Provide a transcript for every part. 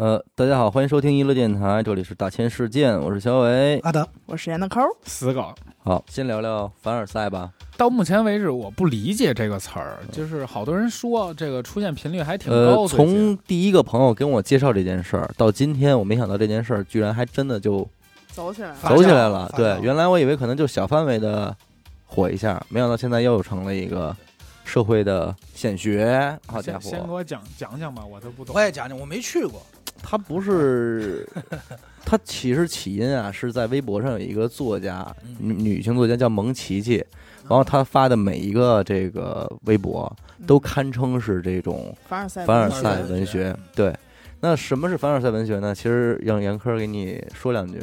呃，大家好，欢迎收听娱乐电台，这里是大千世界，我是小伟。阿德，我是严的抠儿，死狗。好，先聊聊凡尔赛吧。到目前为止，我不理解这个词儿，就是好多人说这个出现频率还挺呃，高。最近从第一个朋友跟我介绍这件事儿到今天，我没想到这件事儿居然还真的就走起来了。走起来了。对，原来我以为可能就小范围的火一下，没想到现在又成了一个社会的显学。好家伙先给，我讲讲讲吧，我都不懂我。也讲讲，我没去过。他不是，他其实起因啊是在微博上有一个作家，嗯女女性作家叫蒙奇奇，然后她发的每一个这个微博都堪称是这种凡尔赛凡尔文学赛文学。对，那什么是凡尔赛文学呢？其实让严科给你说两句，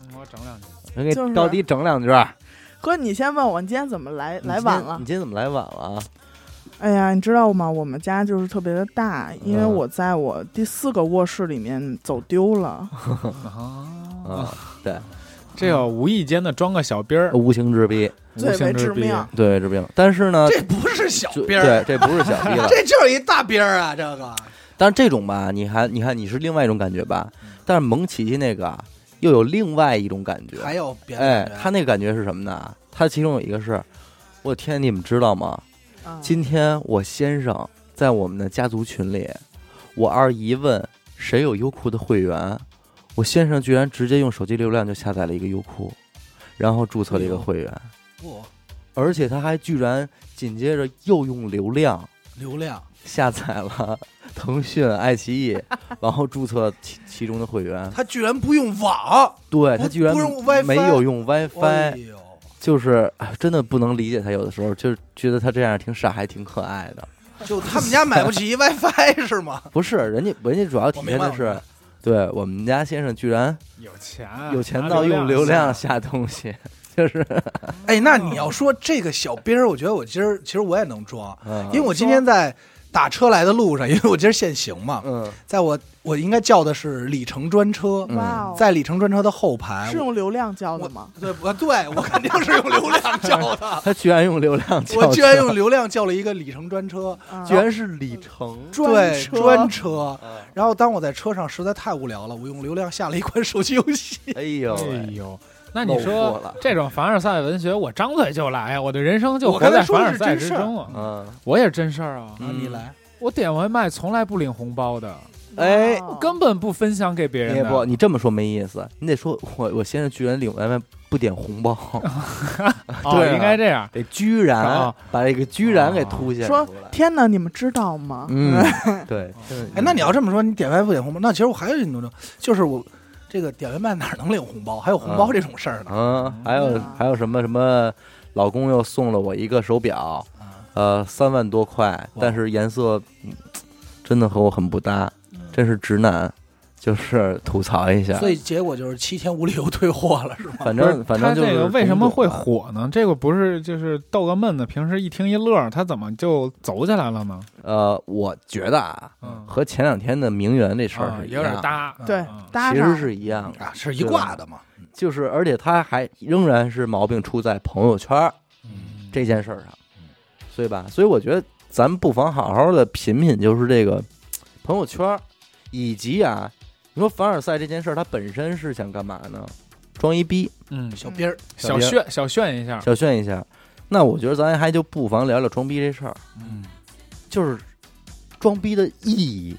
嗯我整两句。人给就是到底整两句。哥，你先问我，你今天怎么来来晚了你？今天怎么来晚了啊？哎呀，你知道吗？我们家就是特别的大，因为嗯我在我第四个卧室里面走丢了。啊，啊，对，这个无意间的装个小兵儿，无形之逼，最为无形之逼致命对，治病。但是呢，这不是小兵儿，对，这不是小兵儿。这就是一大兵儿啊！这个但是这种吧，你还你看你是另外一种感觉吧，嗯但是蒙奇奇那个啊，又有另外一种感觉。还有别的哎他那个感觉是什么呢？他其中有一个是，我天，你们知道吗？啊今天我先生在我们的家族群里，我二姨问谁有优酷的会员，我先生居然直接用手机流量就下载了一个优酷，然后注册了一个会员，不而且他还居然紧接着又用流量流量，下载了腾讯、爱奇艺，然后注册其其中的会员。他居然不用网，对他居然不用没有用 WiFi，、就是哎真的不能理解他。有的时候就觉得他这样挺傻，还挺可爱的。就他们家买不起 WiFi 是吗？不是，人家人家主要体现的是对我们家先生居然有钱，有钱到用流量下下东西，就是，哎，那你要说这个小兵儿，我觉得我今儿其实我也能装，嗯因为我今天在打车来的路上，因为我今儿限行嘛，嗯。在我我应该叫的是里程专车，嗯。哇哦，在里程专车的后排，是用流量叫的吗？对，我对我肯定是用流量叫的。他居然用流量叫，我居然用流量叫了一个里程专车，啊居然是里程，专对车。专车。嗯。然后当我在车上实在太无聊了，我用流量下了一款手机游戏。哎呦哎喂，呦，那你说这种凡尔赛文学，我张嘴就来呀！我的人生就活在凡尔赛之中啊！嗯，我也是真事儿啊！嗯你来，我点外卖从来不领红包的，哎根本不分享给别人。不，你这么说没意思，你得说我我先生居然领外卖不点红包，哦对啊应该这样。得居然啊把这个居然给凸显说出来。天哪，你们知道吗？嗯，对，哎，那你要这么说，你点外卖不点红包，那其实我还有一种，就是我这个点外卖哪能领红包？还有红包这种事儿呢？嗯，还有嗯。还有什么什么，老公又送了我一个手表，呃，三万多块，但是颜色嗯真的和我很不搭，真是直男，就是吐槽一下。所以结果就是七天无理由退货了，是吗？反正反正就是这个为什么会火呢？这个不是就是逗个闷子，平时一听一乐，他怎么就走起来了呢？呃，我觉得啊，嗯，和前两天的名媛这事儿啊是一样的，有点搭。对其实是一样的，啊，是一挂的嘛。就是而且他还仍然是毛病出在朋友圈这件事儿上，所以吧，所以我觉得咱们不妨好好的品品，就是这个朋友圈，以及啊，你说凡尔赛这件事儿，它本身是想干嘛呢？装一逼，嗯，小逼儿，小炫小炫一下，小炫一下。那我觉得咱还就不妨聊聊装逼这事儿，嗯，就是装逼的意义，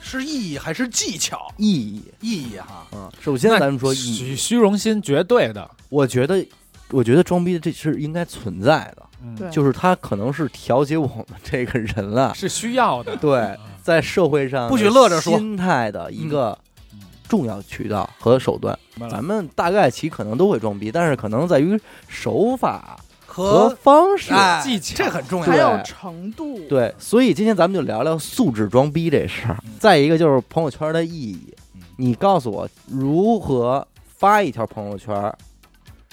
是意义还是技巧？意义意义哈，嗯。首先咱们说意义，虚虚荣心绝对的，我觉得，我觉得装逼这是应该存在的，嗯就是它可能是调节我们这个人了，是需要的。对，在社会上不许乐着说心态的一个嗯重要渠道和手段。咱们大概其可能都会装逼，但是可能在于手法和和方式。哎技巧这很重要。还有对程度，对，所以今天咱们就聊聊素质装逼这事儿嗯。再一个就是朋友圈的意义嗯，你告诉我如何发一条朋友圈，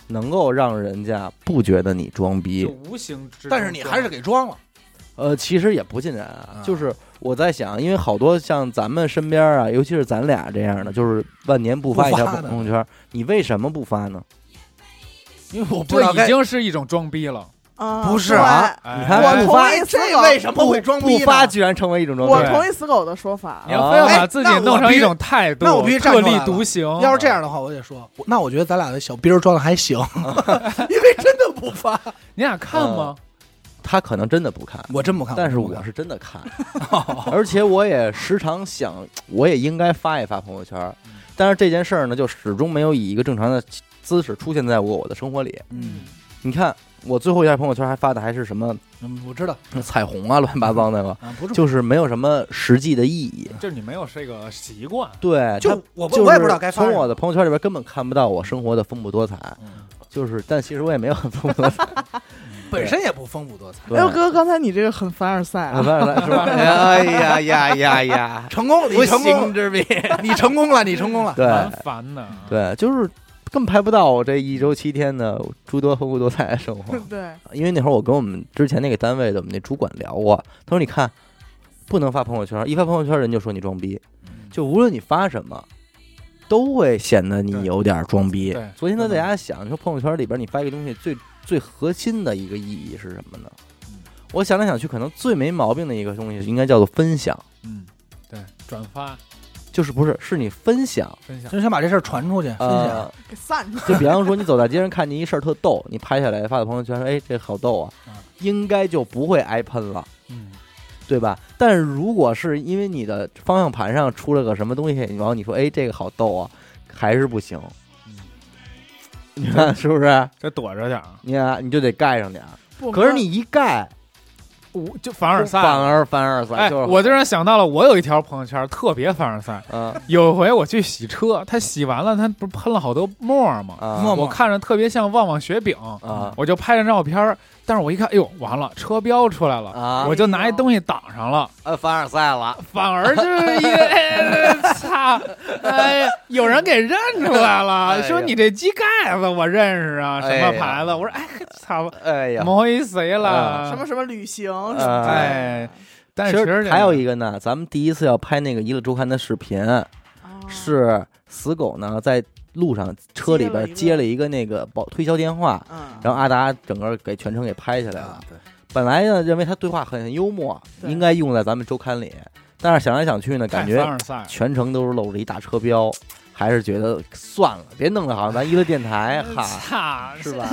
能够让人家不觉得你装逼就。无形之，但是你还是给装了，呃，其实也不尽然啊啊，就是我在想，因为好多像咱们身边啊，尤其是咱俩这样的，就是万年不发一条朋友圈，你为什么不发呢？因为我不知道这已经是一种装逼了。啊，不是啊你看我同不发意死狗，这为什么会装逼？不发居然成为一种装逼我同意死狗的说法你。要非要把自己弄成一种态度，那我必须站特立独行。要是这样的话，我得说，那我觉得咱俩的小兵儿装的还行，因为真的不发，你俩看吗？他可能真的不看，我真不看。但是我是真的看，而且我也时常想，我也应该发一发朋友圈，但是这件事儿呢，就始终没有以一个正常的姿势出现在我我的生活里。嗯。你看，我最后一条朋友圈还发的还是什么？嗯，我知道。彩虹啊，乱七八糟那个，就是没有什么实际的意义。就是你没有这个习惯，对，就我不我也不知道该发。从我的朋友圈里边根本看不到我生活的丰富多彩，嗯。就是，但其实我也没有很丰富多彩。本身也不丰富多彩，哎呦哥，刚才你这个很凡尔赛啊，凡尔赛是吧？哎呀呀呀呀！成功，你成功，之笔。你成功了，你成功了。对蛮烦的。对，就是根本拍不到我这一周七天的诸多丰富多彩的生活。对，因为那会儿我跟我们之前那个单位的我们那主管聊过，他说：“你看，不能发朋友圈，一发朋友圈人就说你装逼，就无论你发什么。”都会显得你有点装逼对。昨天他在家想，你说朋友圈里边你发一个东西最最核心的一个意义是什么呢？我想来想去，可能最没毛病的一个东西应该叫做分享，嗯，对，转发就是不是是你分享。分享就，是想把这事儿传出去，分享。呃，给散出去。就比方说你走在街上看见一事儿特逗，你拍下来发到朋友圈说，哎，这好逗啊嗯，应该就不会挨喷了。嗯，对吧？但是如果是因为你的方向盘上出了个什么东西，然后你说哎这个好逗啊，还是不行。嗯你看是不是？这躲着点儿，你看你就得盖上点儿。不可是你一盖，我就凡尔赛。反而凡尔赛，哎，就是我突然想到了，我有一条朋友圈特别凡尔赛。嗯有一回我去洗车，他洗完了，他不是喷了好多沫儿吗？啊沫沫我看着特别像旺旺雪饼，啊我就拍张照片儿。但是我一看，哎呦，完了，车标出来了，啊。我就拿一东西挡上了，呃凡尔赛了，反而就是一个，哎操，哎呀，有人给认出来哎了，呀。说你这机盖子我认识啊，什么牌子？我说，哎，操，哎呀。摸一谁了？什么什么旅行？哎，但其是还有一个呢，咱们第一次要拍那个娱乐周刊的视频，哦。是死狗呢在路上车里边接接了一个那个保推销电话，嗯，然后阿达整个给全程给拍下来了。本来呢，认为他对话很幽默，应该用在咱们周刊里，但是想来想去呢，感觉全程都是露着一大车标，还是觉得算了，别弄得好像 咱娱乐电台 哈，操，是吧？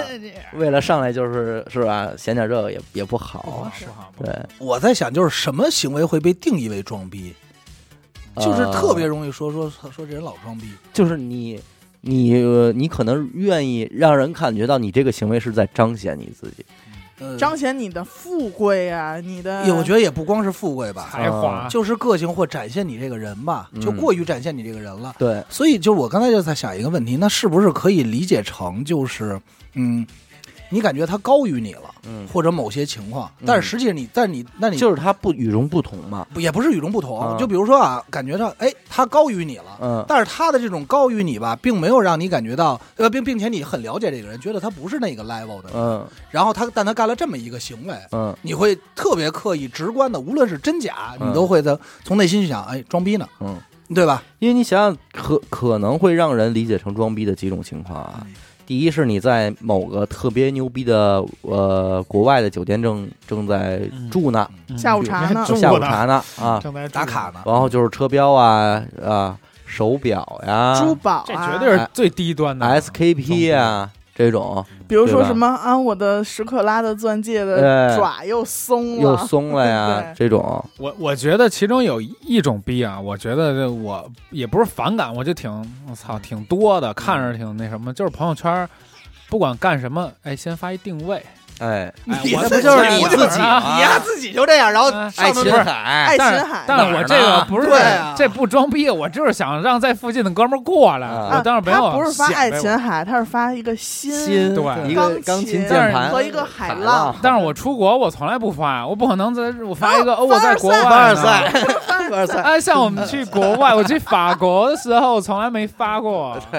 为了上来就是是吧，显点这个也也不好。对，我在想，就是什么行为会被定义为装逼？就是呃。特别容易说说说这人老装逼。就是你你呃你可能愿意让人感觉到你这个行为是在彰显你自己，呃，彰显你的富贵啊，你的我觉得也不光是富贵吧，才华，就是个性或展现你这个人吧，嗯。就过于展现你这个人了。对，所以，就我刚才就在想一个问题，那是不是可以理解成就是，嗯，你感觉他高于你了，嗯，或者某些情况，嗯。但是实际上你，但你，那你就是他不与众不同嘛，也不是与众不同，啊。就比如说啊，感觉到哎，他高于你了。嗯。但是他的这种高于你吧，并没有让你感觉到，呃，并并且你很了解这个人，觉得他不是那个 level 的人。嗯。然后他，但他干了这么一个行为，嗯。你会特别刻意、直观的，无论是真假，嗯。你都会在从内心去想，哎，装逼呢，嗯，对吧？因为你想想，可可能会让人理解成装逼的几种情况啊。第一是你在某个特别牛逼的呃国外的酒店正正在住呢，嗯。下午茶呢。住下午茶呢啊，正在打卡呢，然后就是车标啊啊手表呀、珠宝这啊，绝对是最低端的。SKP 啊这种比如说什么啊，我的十克拉的钻戒哎。的爪又松了，又松了呀 这种，我我觉得其中有一种逼啊，我觉得这我也不是反感，我就挺我操挺多的，看着挺那什么，就是朋友圈，不管干什么，哎，先发一定位，哎，哎你我这不就是你自己吗你呀自己就这样，然后爱琴海，爱但是琴海，但是我这个不是对啊这不装逼，我就是想让在附近的哥们儿过来，啊我当然没有他不是发爱琴海，他是发一个心新对一个钢钢琴琴键盘和一个海浪浪，但是我出国我从来不发，我不可能在我发一个啊哦我在国外凡尔赛，凡尔赛，哎，像我们去国外，我去法国的时候，从来没发过。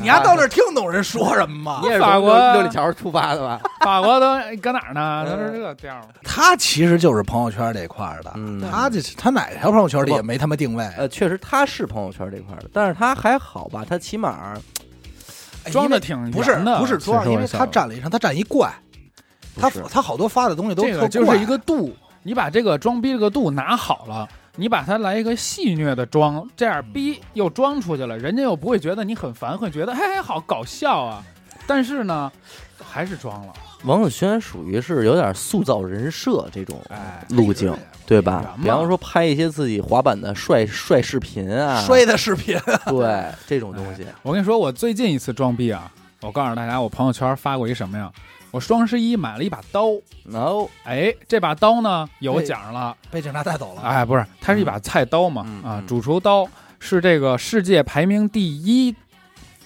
你还到那儿听懂人说什么吗你？也是法国六里桥出发的吧？法国都搁哪儿呢？都是这调儿。他其实就是朋友圈这块儿的，嗯他这他哪条朋友圈里也没他妈定位，呃，确实他是朋友圈这块的，但是他还好吧，他起码哎装的因为挺不是不是装，因为他其实我想占了一上，他占一怪，他不是他好多发的东西都特这个就是怪一个度，你把这个装逼这个度拿好了，你把它来一个戏谑的装，这样逼又装出去了，人家又不会觉得你很烦，会觉得嘿嘿好搞笑啊。但是呢，还是装了，王子轩属于是有点塑造人设这种哎，路径，对吧？比方说拍一些自己滑板的帅帅视频啊，摔的视频，对这种东西，我跟你说，我最近一次装逼啊，我告诉大家，我朋友圈发过一什么呀？我双十一买了一把刀，然后哎，这把刀呢有哎奖了，被警察带走了。哎，不是，它是一把菜刀嘛，啊主厨刀是这个世界排名第一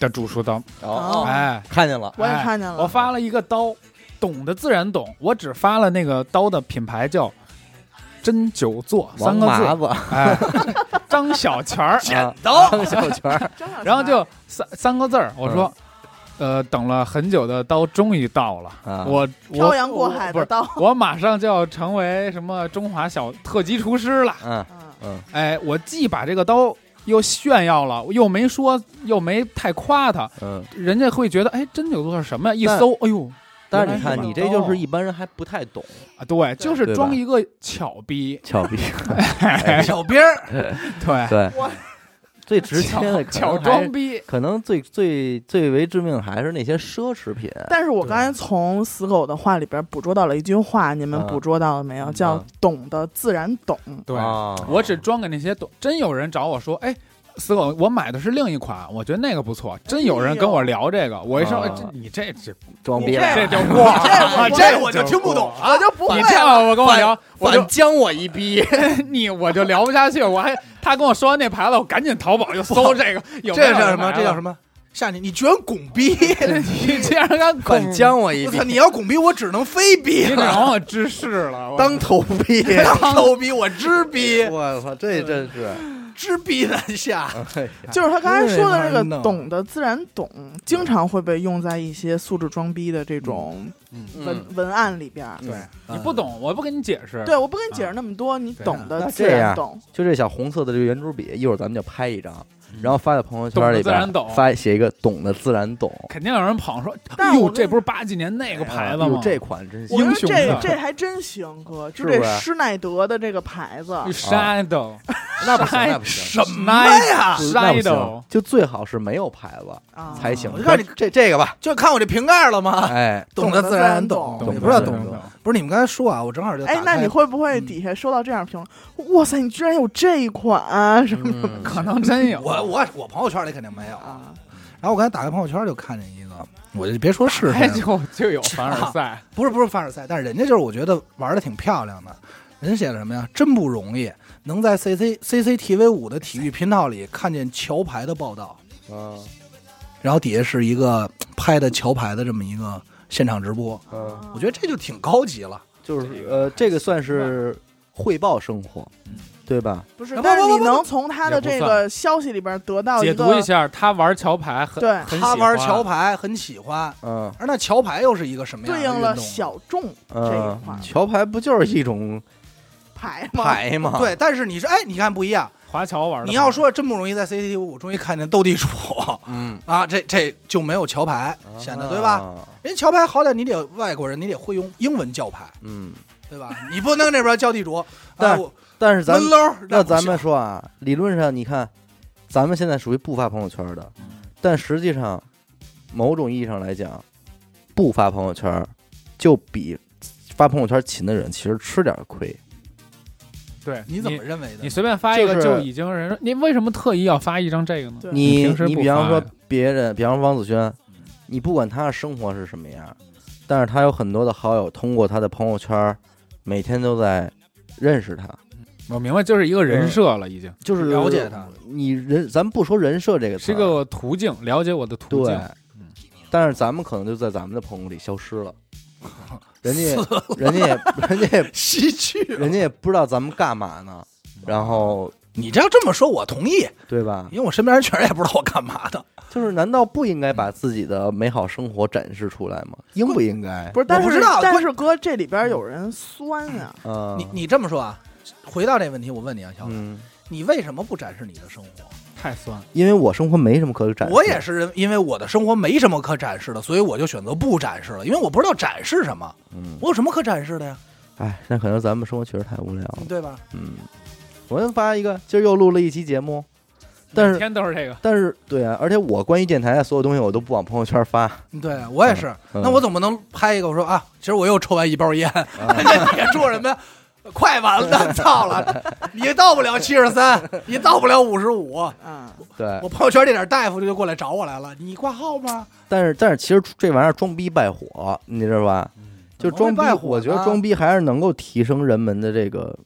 的主厨刀，哦。哎，看见了，我也哎看见了，我发了一个刀，懂的自然懂，我只发了那个刀的品牌叫针灸坐三个字，麻子，哎，张小泉儿，剪刀。张小泉 儿，然后就三三个字儿，我说，呃，等了很久的刀终于到了，啊。我漂我洋过海不是，的刀，我马上就要成为什么中华小特级厨师了，嗯嗯。嗯。哎，我既把这个刀又炫耀了，又没说，又没太夸他，嗯，人家会觉得，哎，针灸座是什么呀？一搜，哎呦，但是你看，你这就是一般人还不太懂，啊，对，就是装一个巧逼，巧逼，小兵儿，对，对。我，最 直接的可巧能装逼，可能最最最为致命还是那些奢侈品，但是我刚才从死狗的话里边捕捉到了一句话，你们嗯捕捉到了没有？叫嗯“懂得自然懂对，啊我只装给那些懂。真有人找我说，哎。死狗，我买的是另一款，我觉得那个不错。真有人跟我聊这个，我一说，啊哎这你这这装逼了，这这就过了，这我就听不懂啊！我就不会你这样我跟我聊，我就将我一逼，你我就聊不下去。我还他跟我说完那牌子，我赶紧淘宝就搜这个，有这叫什么？这叫？什么？下去，你居然拱逼！你竟然敢拱，将我一逼我操！，你要拱逼，我只能非逼你了。让我知事了。当头逼，当头逼，我知逼，我操，这真是，知逼难下。就是他刚才说的这个这玩意儿“懂得自然懂”，经常会被用在一些素质装逼的这种嗯。文文案里边儿。对。嗯你不懂，我不跟你解释。对，我不跟你解释那么多，你懂得自然懂。就这小红色的这个圆珠笔，一会儿咱们就拍一张，然后发在朋友圈里边，发写一个“懂的自然懂肯定有人捧说，哎呦，但是我跟这不是八几年那”，个牌子吗？哎这款真行我觉得这英雄的这还真行，哥，就这施耐德的这个牌子，Shadow，那不行，那不行，什么呀？不那不 Shadow，就最好是没有牌子啊才行。我就看你这这个吧，就看我这瓶盖了吗？哎，懂的自然懂，不知道懂不懂不？是你们刚才说啊，我正好就哎那你会不会嗯底下收到这样评论？哇塞，你居然有这一款啊什么嗯可能真有。我我我朋友圈里肯定没有。啊？然后我刚才打开朋友圈就看见一个，我就别说是就就有凡尔赛，不是不是凡尔赛，但是人家就是我觉得玩的挺漂亮的。人写的什么呀？真不容易，能在 C C C C T V 五的体育频道里看见桥牌的报道，嗯然后底下是一个拍的桥牌的这么一个现场直播，嗯，我觉得这就挺高级了。就是呃，这个算是汇报生活，对吧？不是，但是你能从他的这个消息里边得到解读一下，他玩桥牌很对很他玩桥牌很喜欢，嗯而那桥牌又是一个什么样对应了？小众这一嗯块，桥牌不就是一种牌吗？牌吗？对，但是你说，哎，你看不一样。华侨玩的。你要说真不容易，在 CCTV 五终于看见斗地主嗯，啊，这这就没有桥牌显得对吧？啊？人家桥牌好歹你得外国人，你得会用英文叫牌，嗯，对吧？你不能那边叫地主，但啊我但是咱。那咱们说啊，理论上你看，咱们现在属于不发朋友圈的，但实际上，某种意义上来讲，不发朋友圈就比发朋友圈勤的人其实吃点亏。对，你怎么认为的？你随便发一个就已经人说，你为什么特意要发一张这个呢？你平时不你比方说别人，比方说王子轩，你不管他的生活是什么样，但是他有很多的好友通过他的朋友圈，每天都在认识他，我明白，就是一个人设了，已经就是了解他。你人，咱不说人设这个词儿，是一个途径，了解我的途对径。，但是咱们可能就在咱们的朋友里消失了，人家也人家也 人家也失去了。人家也不知道咱们干嘛呢，然后你这要这么说，我同意，对吧？因为我身边人确实也不知道我干嘛的。就是难道不应该把自己的美好生活展示出来吗？应不应该？不是，但是不知道但是哥这里边有人酸啊，嗯，你你这么说啊？回到这问题，我问你啊，小子，嗯，你为什么不展示你的生活？太酸。因为我生活没什么可展示。我也是因为我的生活没什么可展示的，所以我就选择不展示了，因为我不知道展示什么，嗯，我有什么可展示的呀？哎，那可能咱们生活确实太无聊了。对吧？嗯，我又发一个，今儿又录了一期节目，但每是天都是这个，但是对啊，而且我关于电台的所有东西我都不往朋友圈发。对我也是。嗯那我总不能拍一个我说啊，其实我又抽完一包烟，你说什么呀？快完了，操了！你到不了七十三，你到不了五十五，嗯，对我，朋友圈这点大夫就过来找我来了，你挂号吗？但是但是其实这玩意儿装逼败火，你知道吧？就装逼我觉得装逼还是能够提升人们的这个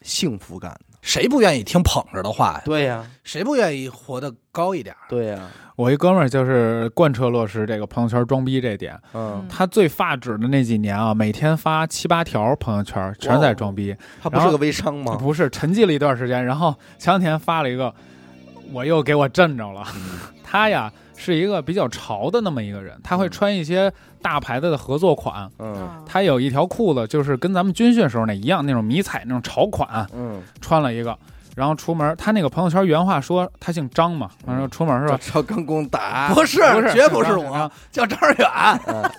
幸福感的。谁不愿意听捧着的话呀？对呀，谁不愿意活得高一点？对呀，我一哥们儿就是贯彻落实这个朋友圈装逼这点。嗯，他最发指的那几年啊，每天发七八条朋友圈，全是在装逼。他不是个微商吗？不是沉寂了一段时间，然后前两天发了一个，我又给我震着了。他呀是一个比较潮的那么一个人，他会穿一些大牌子的合作款。他有一条裤子，就是跟咱们军训时候那一样，那种迷彩那种潮款，嗯，穿了一个。然后出门，他那个朋友圈原话说他姓张嘛，然后出门是吧？朝刚攻打，不是，不是绝不是张我，叫张远。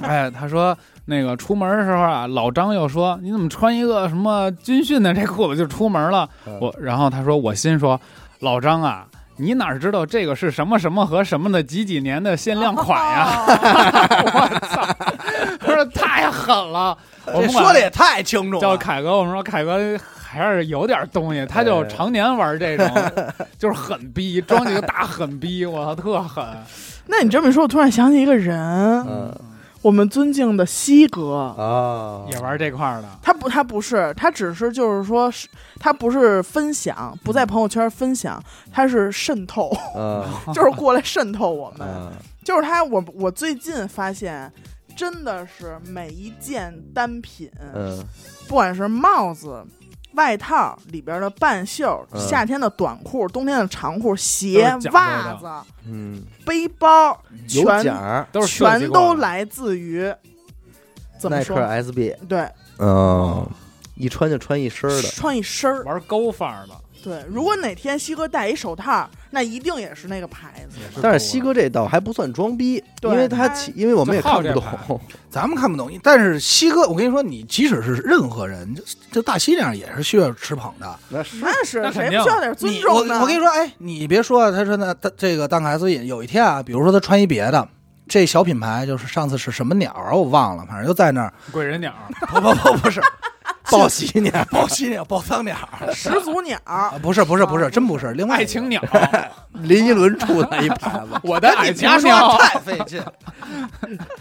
哎，他说那个出门的时候啊，老张又说你怎么穿一个什么军训的这裤子就出门了？嗯我然后他说我心说，老张啊，你哪知道这个是什么什么和什么的几几年的限量款呀？我操！他说太狠了，我这们说的也太清楚了。叫凯哥，我们说凯哥还是有点东西，他就哎常年玩这种，就是狠逼，装几个大狠逼，我操，特狠。那你这么一说，我突然想起一个人，嗯我们尊敬的西哥。啊，也玩这块儿的，他不，他不是，他只是就是说是，他不是分享，不在朋友圈分享，他是渗透，嗯。就是过来渗透我们。嗯。就是他，我我最近发现，真的是每一件单品，嗯。不管是帽子、外套里边的半袖、嗯。夏天的短裤、冬天的长裤、鞋都是、讲究的。袜子、嗯，背包，有全奖儿，都是设计全过的都来自于怎么耐克说？SB，对，嗯，一穿就穿一身儿的，穿一身儿。玩高范儿的。对，如果哪天西哥戴一手套，那一定也是那个牌子。但是西哥这倒还不算装逼，因为他因为我们也看不懂，咱们看不懂，但是西哥，我跟你说，你即使是任何人，就就大西这样也是需要吃捧的。那是。那是谁不需要点尊重呢？我跟你说，哎，你别说，他说那他这个当凯斯隐有一天啊，比如说他穿一别的，这小品牌就是上次是什么鸟啊，我忘了，反正就在那儿，鬼人鸟，不不不不是报喜鸟，报喜鸟、报丧鸟，始祖鸟，啊不是不是不是，真不是，另外爱情鸟，林依轮出的一牌子，我的爱情你家说鸟，太费劲。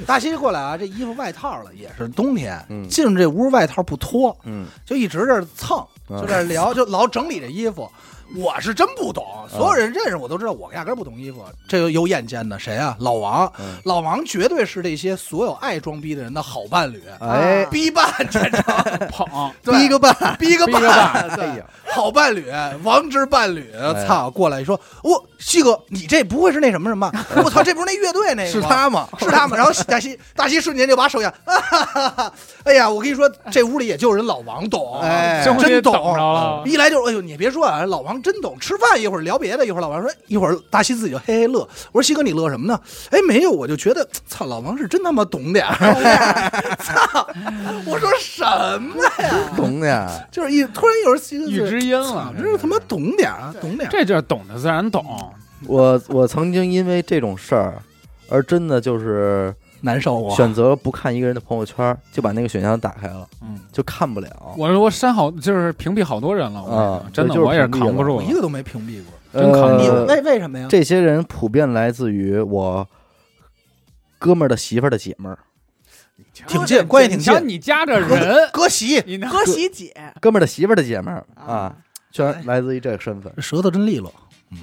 大西过来啊，这衣服外套了，也是冬天，嗯进这屋外套不脱，嗯，就一直这儿蹭，嗯就在这聊，就老整理这衣服。我是真不懂，所有人认识我都知道，我压根儿不懂衣服。这个有眼尖的谁啊？老王，嗯。老王绝对是这些所有爱装逼的人的好伴侣，哎，逼伴全程，捧，对。逼个伴，逼个逼个伴，哎对。呀，好伴侣，王之伴侣，哎操，过来说，我西哥，你这不会是那什么什么？吧？我操，这不是那乐队那个？吗？是他吗？是他们。然后大西大西瞬间就把手一扬，啊哈哈哎呀，我跟你说，这屋里也就人老王懂，哎。真懂。等着了。一来就是，哎呦，你别说啊，老王真懂。吃饭一会儿聊别的，一会儿老王说，一会儿大西自己就嘿嘿乐。我说西哥你乐什么呢？哎，没有，我就觉得，操，老王是真他妈懂点儿。操，我说什么呀？懂呀，就是一突然有人西哥预就知音了真，是他妈懂点儿啊，懂点儿。这就是懂的自然懂。我我曾经因为这种事儿，而真的就是难受啊！选择不看一个人的朋友圈，就把那个选项打开了，嗯，就看不了。我说我删好，就是屏蔽好多人了。我啊真的，就是我也扛不住一。个都没屏蔽过。真扛你呃为为什么呀？这些人普遍来自于我哥们儿的媳妇儿的姐们儿，挺近，关系挺近。你家这人，哥媳，你那哥媳姐哥们儿的媳妇儿的姐们儿啊啊，全来自于这个身份。舌头真利落。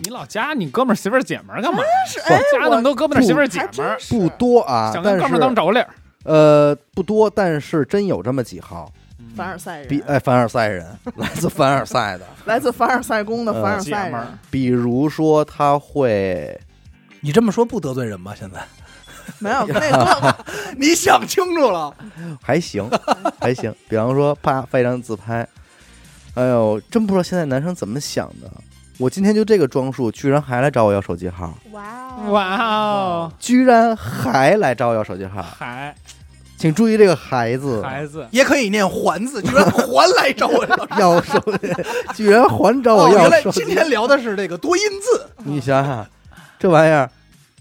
你老加你哥们儿媳妇儿姐们儿干嘛？是哎，加那么多哥们儿媳妇儿姐们儿，不多啊，想跟哥们儿当是妯娌儿。呃不多，但是真有这么几号，凡尔赛人，比哎凡尔赛人，来自凡尔赛的，来自凡尔赛宫的呃凡尔赛比如说他会你这么说不得罪人吗？现在？没有那个 你想清楚了。还行，还行。比方说，啪发一张自拍，哎呦，真不知道现在男生怎么想的，我今天就这个装束，居然还来找我要手机号，哇哦。哇哦，居然还来找我要手机号，还请注意这个孩子。孩子，也可以念还字，居然还来找我要 要手机，居然还找我哦，原来要手机。今天聊的是这个多音字，你想想，这玩意儿，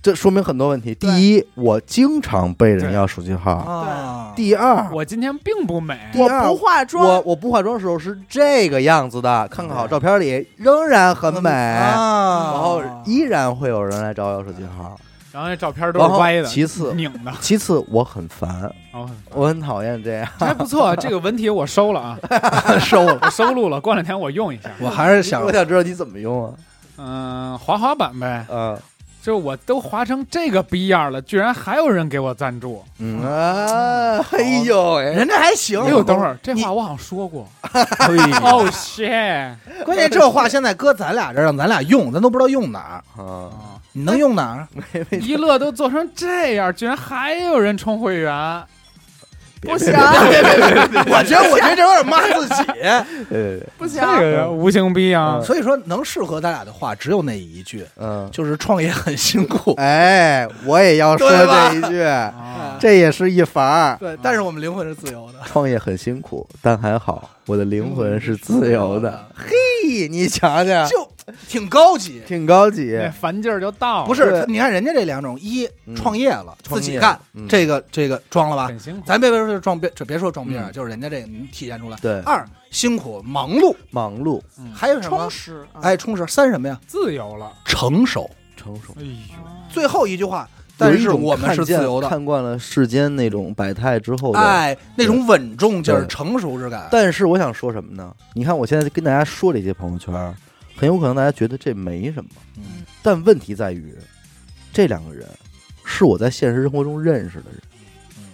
这说明很多问题。第一，我经常被人要手机号；啊，第二，我今天并不美，第二我不化妆，我我不化妆的时候是这个样子的，看看好照片里仍然很美，啊，然后依然会有人来找我要手机号。然后那照片都然后是歪的，其次拧的，其次，我很烦，哦，我很讨厌这样，还不错，这个文体我收了啊，收了。我收录了，过两天我用一下。我还是想我想知道你怎么用啊？嗯，滑滑板呗，啊，就我都滑成这个逼样了，居然还有人给我赞助。嗯啊，哎呦喂，人家还行。哎呦，等会儿这话我好像说过。哎 哦 shit！关键这话现在搁咱俩这儿让咱俩用，咱都不知道用哪儿。啊，你能用哪儿？一乐都做成这样，居然还有人充会员，不行，我觉得我觉得这有点骂自己。呃，不行这，个无形逼啊！所以说，能适合咱俩的话只有那一句，嗯，就是创业很辛苦。哎，我也要说这一句，啊这也是一法儿。对，但是我们灵魂是自由的。创业很辛苦，但还好，我的灵魂是自由的。嘿，你瞧瞧，就 挺高级。挺高级。那烦劲儿就到了，不是对，你看人家这两种，一嗯创业了，自己干嗯，这个这个装了吧？很辛苦。咱别别说装别，这别说装逼了，嗯就是人家这个能体现出来。对，二辛苦忙碌，忙碌，嗯还有什么充？实，啊哎，充实。三什么呀？自由了，成熟。成熟。哎呦，最后一句话，但是我们是自由的。看惯了世间那种百态之后的。哎，那种稳重劲儿、对成熟之感。但是我想说什么呢？你看我现在跟大家说这些朋友圈，很有可能大家觉得这没什么，嗯但问题在于，这两个人是我在现实生活中认识的人，嗯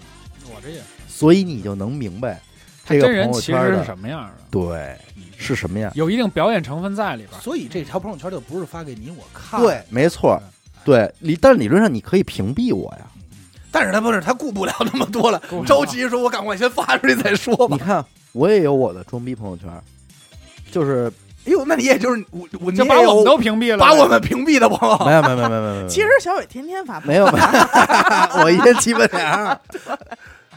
我这也，所以你就能明白他这个真人其实是朋友圈的什么样的，对是什么样。有一定表演成分在里边。所以这条朋友圈就不是发给你我看，对，，没错，对理，但理论上你可以屏蔽我呀。但是他不是，他顾不了那么多了顾不，了着急说，我赶快先发出去再说吧你。看，我也有我的装逼朋友圈，就是哎呦，那你也就是我，我就把我们都屏蔽了，把我们屏蔽的朋友，没有没有没有没有没有，其实小伟天天发朋没有，没有 我一天七八条。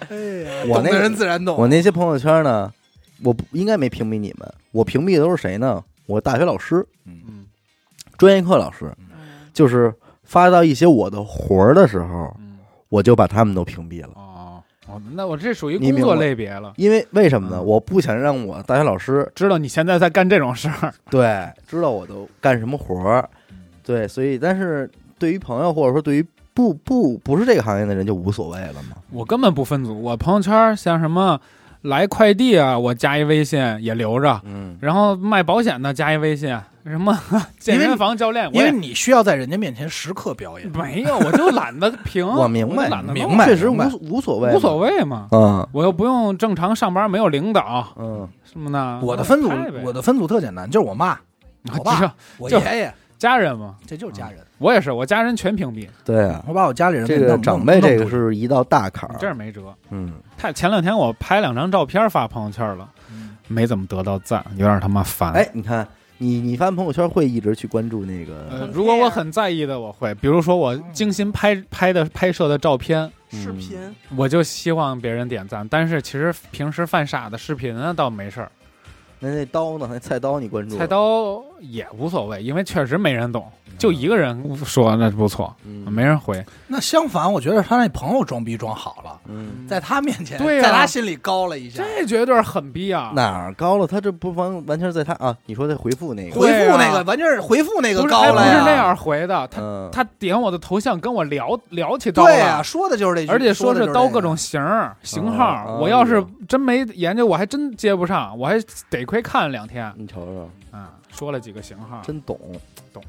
哎呀，我那懂的人自然懂。我那些朋友圈呢，我不应该没屏蔽你们，我屏蔽的都是谁呢？我大学老师、嗯专业课老师，嗯就是发到一些我的活儿的时候，嗯我就把他们都屏蔽了。哦哦，那我这属于工作类别了。因为为什么呢？嗯我不想让我大学老师知道你现在在干这种事儿，对知道我都干什么活儿，对，所以但是对于朋友或者说对于不不不是这个行业的人就无所谓了嘛。我根本不分组。我朋友圈像什么来快递啊，我加一微信也留着，嗯，然后卖保险的加一微信，什么 健身房教练，因为你需要在人家面前时刻表演。没有，我就懒得评。我明白就懒得明白确实无无所谓，无所。谓嘛。嗯我又不用正常上班，没有领导嗯，什么的。我的分组，我的分组特简单，就是我妈、我爸这我就爷爷，家人嘛，这就是家人。我也是，我家人全屏蔽，对啊，我把我家里人这个长辈这个，是一道大坎儿。这儿没辙。嗯，太前两天我拍两张照片发朋友圈了，没怎么得到赞，有点他妈烦。哎，你看你你发朋友圈会一直去关注那个呃，如果我很在意的，我会，比如说我精心拍拍的拍摄的照片，视频，我就希望别人点赞。但是其实平时犯傻的视频呢，倒没事儿，那那刀呢？那菜刀你关注？菜，刀也无所谓，因为确实没人懂，就一个人说那不错，嗯，没人回。那相反，我觉得他那朋友装逼装好了，嗯，在他面前，在他心里高了一下。这绝对是狠逼啊！哪儿高了？他这不完完全是在他啊！你说他回复那个，回对啊复那个完全是回复那个高了不，是那样回的，他嗯，他点我的头像跟我聊聊起刀对呀，了。说的就是这句，而且说是这刀各种型儿型号，哦我要是真没研究，我还真接不上，我还得亏看了两天。你瞅瞅，啊，说了几个型号，真懂。懂。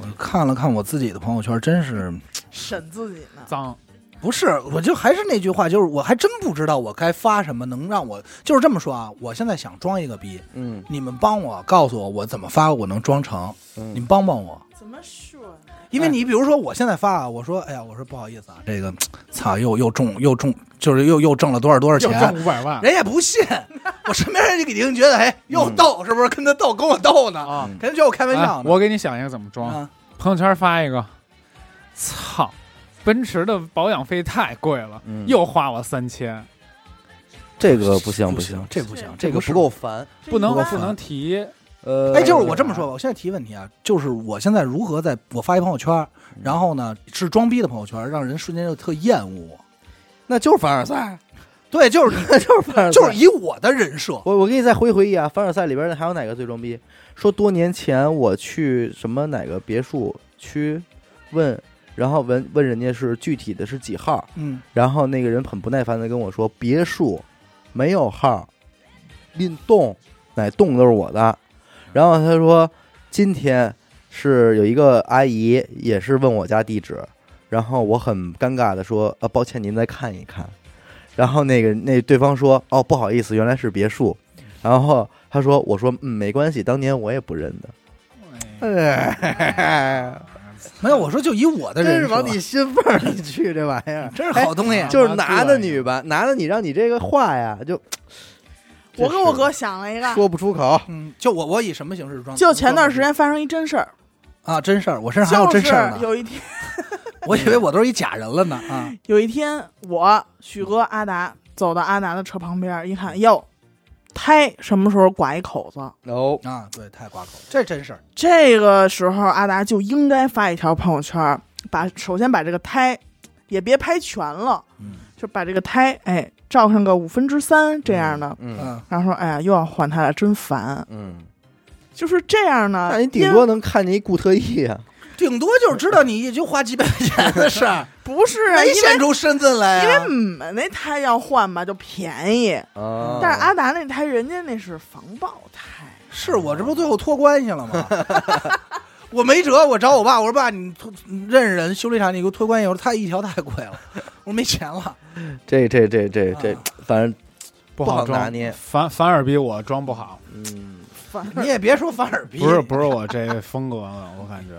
我看了看我自己的朋友圈，真是审自己呢。脏，不是，我就还是那句话，就是我还真不知道我该发什么能让我，就是这么说啊。我现在想装一个逼，嗯你们帮我告诉我我怎么发，我能装成，嗯，你们帮帮我。怎么说呢？因为你比如说我现在发啊，我说哎呀，我说不好意思啊，这个操又又中又中，就是又又挣了多少多少钱，挣五百万人也不信，我身边人就肯定觉得哎又逗，是不是跟他逗跟我逗呢？啊！肯定觉得我开玩笑。我给你想一个怎么装，啊朋友圈发一个，操，奔驰的保养费太贵了，嗯又花我三千，这个不行不行，这不行，这个不够烦。不能不能提。呃，哎，就是我这么说吧，我现在提问题啊，就是我现在如何在我发一朋友圈，然后呢是装逼的朋友圈，让人瞬间就特厌恶我。那就是凡尔赛，对，就是你，就是凡尔赛，就是以我的人设，我我给你再回忆回忆啊，凡尔赛里边还有哪个最装逼？说多年前我去什么哪个别墅区问，然后问问人家是具体的是几号，嗯，然后那个人很不耐烦的跟我说别墅没有号，拎栋哪栋都是我的。然后他说今天是有一个阿姨也是问我家地址，然后我很尴尬的说呃抱歉您再看一看。然后那个那对方说哦不好意思原来是别墅，然后他说我说嗯没关系，当年我也不认得。哎，没有，我说就以我的真是往你心缝里去这玩意儿，真是好东西哎。就是男的女吧，男的你让你这个话呀就我跟我哥想了一个，说不出口。嗯，就我我以什么形式装？就前段时间发生一真事儿，啊，真事儿，我身上还有真事儿呢。有一天，我以为我都是一假人了呢。啊，有一天我许哥阿达走到阿达的车旁边，一看，哟，胎什么时候刮一口子？哦，啊，对，胎刮口，这真事儿。这个时候阿达就应该发一条朋友圈，把首先把这个胎也别拍全了，嗯就把这个胎哎照上个五分之三这样的，嗯嗯，然后说哎呀又要换胎了，真烦。嗯，就是这样呢，那你顶多能看见一固特异啊。顶多就是知道你也就花几百块钱的事儿，不是啊，没显出身份来因为啊。我们那胎要换吧就便宜，啊，但是阿达那胎人家那是防爆胎，是我这不最后托关系了吗？我没辙，我找我爸，我说爸，你托你认识人修理厂，你给我托关系。我说他一条太贵了，我说没钱了。这这这这这啊，反正不不好拿装捏反反而比我装不好，嗯，反你也别说反而逼，不是不是我这风格的，我感觉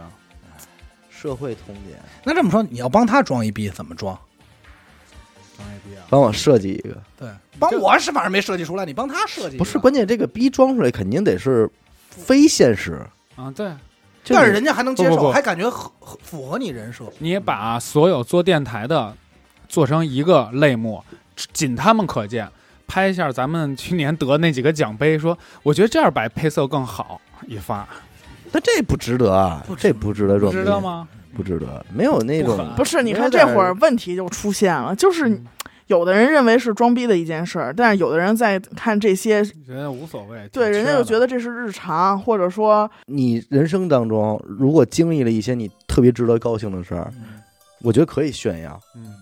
社会通点，那这么说，你要帮他装一逼，怎么装？装一逼啊。帮我设计一个。对，帮我是反正没设计出来，你帮他设计。不是，关键这个逼装出来肯定得是非现实，啊，对就但是人家还能接受，不不不还感觉合合符合你人设。你把所有做电台的做成一个类目，仅他们可见。拍一下咱们去年得那几个奖杯，说我觉得这样摆配色更好，一发那这不值得啊，这不值得装逼，知道？吗？不值得，没有那种不不是，你看这会儿问题就出现了，就是嗯有的人认为是装逼的一件事儿，但是有的人在看这些，人家无所谓，对人家就觉得得这是日常，或者说你人生当中如果经历了一些你特别值得高兴的事儿，我觉得可以炫耀，嗯。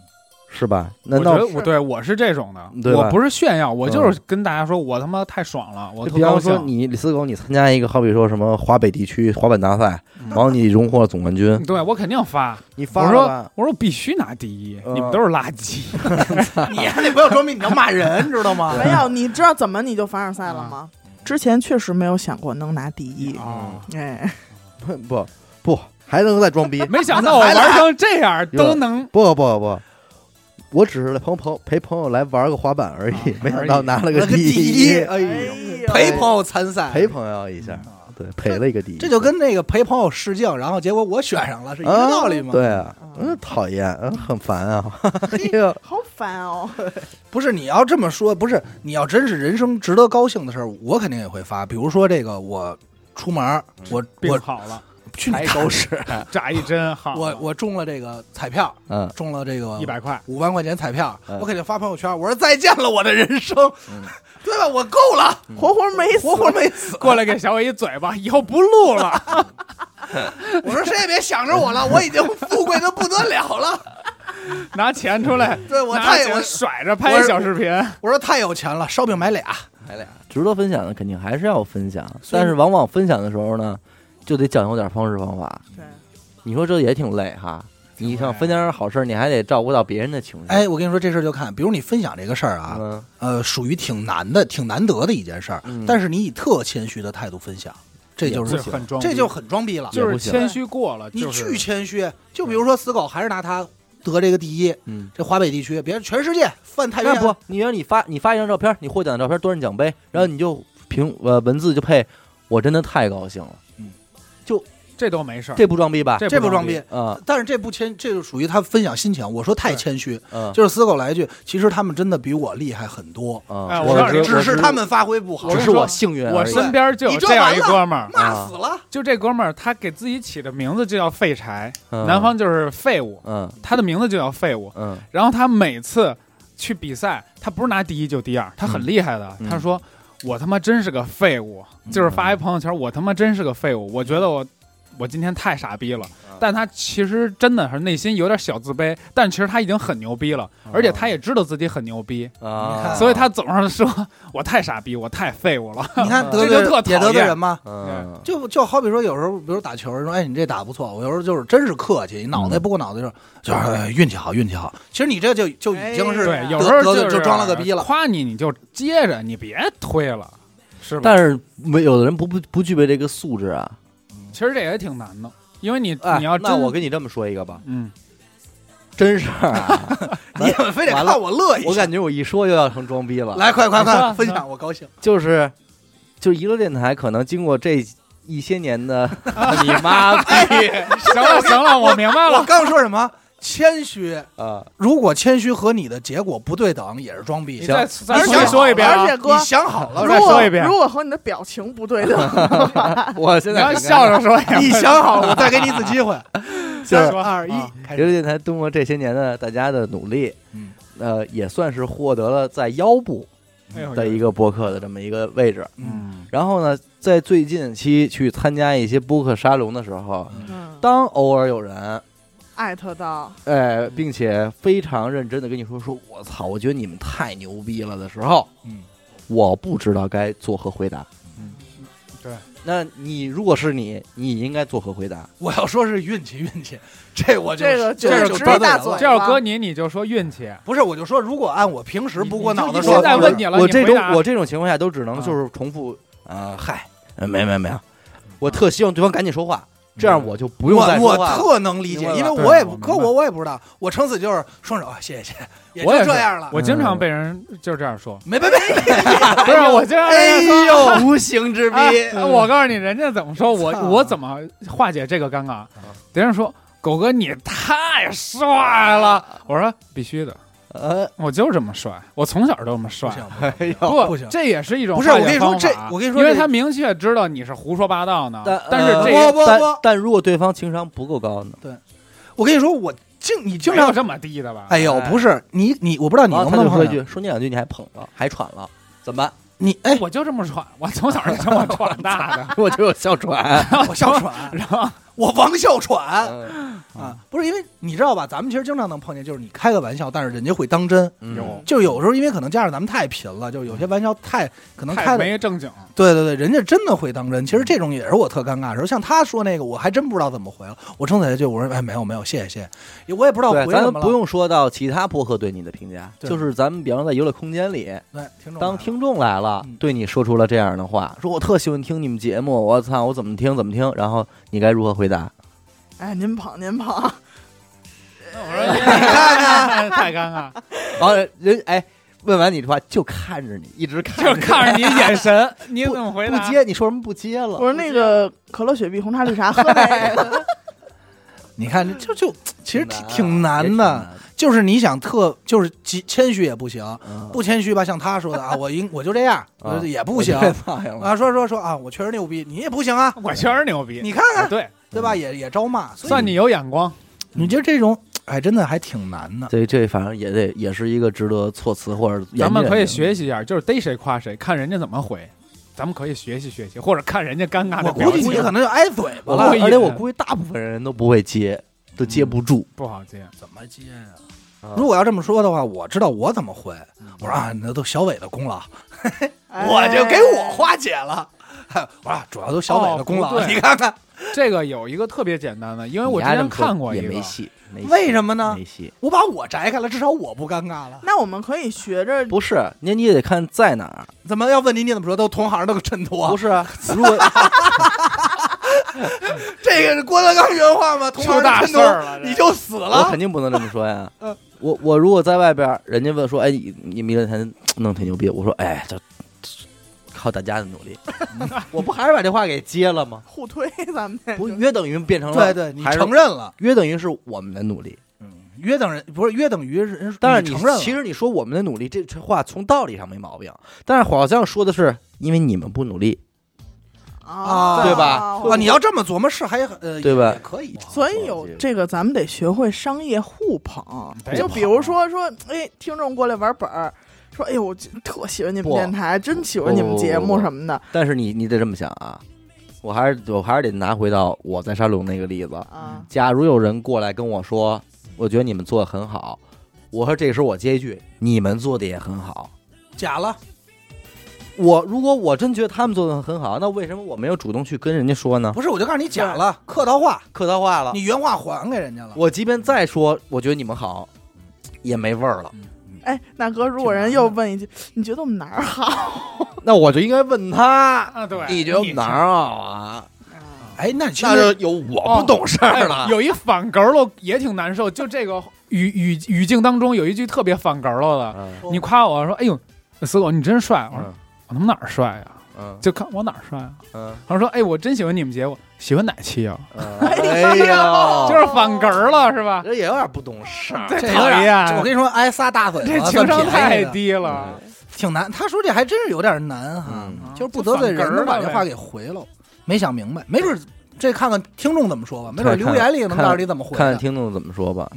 是吧？我难道觉得我对我是这种的，我不是炫耀，我就是跟大家说，我他妈太爽了，我就比方。说你李四狗，你参加一个好比说什么华北地区滑板大赛，嗯然后你荣获了总冠军，对我肯定发，你发我说？我说我必须拿第一，嗯你们都是垃圾。你还得不要装逼，你要骂人，知道吗？没有，你知道怎么你就凡尔赛了吗？之前确实没有想过能拿第一，啊，哎，不不，还能再装逼？没想到我玩成这样都能不不不，我只是朋朋陪朋友来玩个滑板而已，没想到拿了个那个第一，哎呦，陪朋友参赛，陪朋友一下，对，陪了一个第一，这就跟那个陪朋友试镜，然后结果我选上了是一个道理吗？啊对啊，嗯嗯，讨厌，嗯，很烦啊，哎呦，好烦哦！不是你要这么说，不是你要真是人生值得高兴的事儿，我肯定也会发。比如说这个，我出门，我病我好了，去你还狗屎！扎一针好，我我中了这个彩票，嗯，中了这个一百块，五万块钱彩票，嗯我肯定发朋友圈，我说再见了我的人生，嗯对吧？我够了，活活没死，活活没死。过来给小伟一嘴巴，以后不录了。我说谁也别想着我了，我已经富贵的不得了了。拿钱出来，对我太我甩着拍一小视频，我说太有钱了，烧饼买俩。买俩值得分享的肯定还是要分享，但是往往分享的时候呢，就得讲究点方式方法。对你说这也挺累哈，你想分享点好事儿，你还得照顾到别人的情绪。哎，我跟你说这事儿就看，比如你分享这个事儿啊，嗯，呃，属于挺难的、挺难得的一件事儿，嗯但是你以特谦虚的态度分享，这就是这很装，这就很装逼了，就是谦虚过了，你就是巨谦虚。就比如说死狗，还是拿他得这个第一，嗯。这华北地区，别人全世界犯太不，你让你发你发一张照片，你获奖的照片端着奖杯，然后你就凭呃文字就配，我真的太高兴了，这都没事儿，这不装逼吧？这这不装逼逼。。啊但是这不谦，这就属于他分享心情。我说太谦虚，嗯就是死狗来一句，其实他们真的比我厉害很多，啊！哎我我告诉你只是他们发挥不好只是我幸运，我身边就有这这样一哥们儿，骂死了。就这哥们儿，他给自己起的名字就叫废柴，嗯南方就是废物，嗯他的名字就叫废物。嗯然后他每次去比赛，他不是拿第一就第二，他很厉害的。嗯他说：“我他妈真是个废物。”就是发一朋友圈：“我他妈真是个废物。”我觉得我我今天太傻逼了。嗯但他其实真的是内心有点小自卑，但其实他已经很牛逼了，而且他也知道自己很牛逼，啊，所以他总是说：“我太傻逼，我太废物了。你看嗯得罪这就特讨也得罪人吗？嗯就就好比说，有时候比如打球，说哎你这打不错，我有时候就是真是客气，脑袋不过脑袋就是就是哎运气好，运气好。其实你这就就已经是哎”对，有得时候就装了个逼了夸你你就接着，你别推了，是吧？但是没有的人不不不具备这个素质啊。其实这也挺难的，因为你、哎你要那我跟你这么说一个吧，嗯，真事儿啊，你们非得看我乐一下。我感觉我一说就要成装逼了。来快快快分享，我高兴。就是就娱乐电台，可能经过这一些年的 你妈逼行了行了，我明白我了。刚说什么？谦虚，啊，如果谦虚和你的结果不对等，也是装逼。你再行再说一遍啊而！且哥你，想好了？再说一遍果如果和你的表情不对等，我现在笑着说呀，你想好了，我再给你一次机会。就是三二一。娱乐电台通过这些年的大家的努力，嗯，呃，也算是获得了在腰部的一个播客的这么一个位置。嗯，然后呢，在最近期去参加一些播客沙龙的时候，嗯，当偶尔有人艾特到哎，并且非常认真的跟你说说，我操，我觉得你们太牛逼了的时候，嗯，我不知道该作何回答。嗯，对，那你如果是你，你应该作何回答？我要说是运气，运气，这我就这个就就是大嘴得罪人了。这要搁你你就说运气。不是，我就说，如果按我平时不过脑子你说，现在问你了，我这种我这种情况下都只能就是重复啊、嗨，呃没没没有，我特希望对方赶紧说话，这样我就不用再我我说话了。特能理解，因为我也对搁我我也不知道，我撑死就是双手啊，谢谢谢谢，也我也就这样了。我经常被人就是这样说，没没没，不是我经常被哎。呦，无形之哎 逼，我告诉你，人家怎么说我我怎么化解这个尴尬？别人说狗哥你太帅了，我说必须的，呃，我就是这么帅，我从小就这么帅不。行，哎呦，不，行这也是一种不是我跟你说这我跟你说因为他明确知道你是胡说八道呢但，但是这但不不，但如果对方情商不够高呢？对我跟你说，我经你经常，没有这么低的吧？哎呦，哎不是你你，我不知道你能不能说一句，说你两句你还捧了，还喘了，怎么办？你哎，我就这么喘，我从小就这么 喘大的。我就有哮喘。我哮喘，然后我王哮喘嗯啊，不是因为你知道吧？咱们其实经常能碰见，就是你开个玩笑，但是人家会当真。嗯有就有时候因为可能加上咱们太贫了，就有些玩笑太可能开太的，没正经，对对对，人家真的会当真。其实这种也是我特尴尬的时候，像他说那个，我还真不知道怎么回了。我撑起来就我说哎没有没有，谢谢谢谢，我也不知道对，回了。咱们不用说到其他播客对你的评价，就是咱们比方在娱乐空间里，对听众当听众来了嗯，对你说出了这样的话，说我特喜欢听你们节目，我操，我怎么听怎么听，然后你该如何回答？哎，您捧您捧，我说你看看，太尴尬，然后人哎，问完你的话就看着你，一直看就着你，看着你眼神，你怎么回答？不接，你说什么不接了？我说那个可乐、雪碧、红茶、绿茶喝那个，你看就就其实挺挺难的，就是你想特就是极谦虚也不行，嗯不谦虚吧，像他说的啊，我应我就这样，也不行。啊，说说说啊，我确实牛逼，你也不行啊，我确实牛逼，你看看对，对吧？也也招骂，所以算你有眼光。你就这种，哎，真的还挺难的。这这反正也得也是一个值得措辞或者咱们可以学习一下，就是逮谁夸谁，看人家怎么回。咱们可以学习学习，或者看人家尴尬的我表情。估计你可能就挨嘴巴了，会而且我估计大部分人都不会接，都接不住。不好接，怎么接呀？啊如果要这么说的话，我知道我怎么回。我说啊，那都小伟的功劳，哎 我就给我化解了。我说主要都小伟的功劳，哦你看看 这个有一个特别简单的，因为我之前看过一个也没，戏，没戏为什么呢没戏，我把我摘开了，至少我不尴尬了。那我们可以学着不是，您你也得看在哪儿。怎么要问你你怎么说？都同行都衬托不，是啊，如果这个是郭德纲原话吗？同行出大衬事儿了你就死了我肯。定不能这么说呀嗯。我我如果在外边儿，人家问说，哎，你你明天弄挺牛逼，我说，哎，这这靠大家的努力，我不还是把这话给接了吗？互推咱们这不约等于变成了对对，你还是承认了，约等于是我们的努力。嗯，约等人不是约等于是人，但是你承认了，其实你说我们的努力，这这话从道理上没毛病，但是好像说的是因为你们不努力，啊对吧？啊，你要这么琢磨是还呃对吧？可以，所以有这个，咱们得学会商业互捧。就比如说说，哎，听众过来玩本儿，说，哎呦，我特喜欢你们电台，真喜欢你们节目什么的但是你你得这么想啊，我还是我还是得拿回到我在沙龙那个例子。啊。假如有人过来跟我说，我觉得你们做的很好，我说这时候我接一句，你们做的也很好。假了，我如果我真觉得他们做的很好，那为什么我没有主动去跟人家说呢？不是我就告诉你假了，客套话，客套话了，你原话还给人家了。我即便再说，我觉得你们好，也没味儿了。哎，大哥，如果人又问一句，你觉得我们哪儿好？那我就应该问他，啊，对，你觉得我们哪儿好啊？哎，那其那实就有我不懂事儿了。哎有一反格喽，也挺难受。就这个语语语境当中有一句特别反格喽的，嗯你夸我说：“哎呦，死狗你真帅。”我说嗯：“我他妈哪儿帅呀？嗯就看往哪儿帅啊嗯？”他说：“哎，我真喜欢你们节目，喜欢哪期啊？嗯，哎呦，就是反哏了，是吧？这也有点不懂事儿。这这有点讨厌我跟你说，挨仨大嘴巴，这情商太，低了。挺难。他说这还真是有点难哈嗯，就是不得罪人，能把这话给回了。没想明白，没准儿这看看听众怎么说吧，没准儿留言里能看告诉你怎么回看看。听众怎么说吧。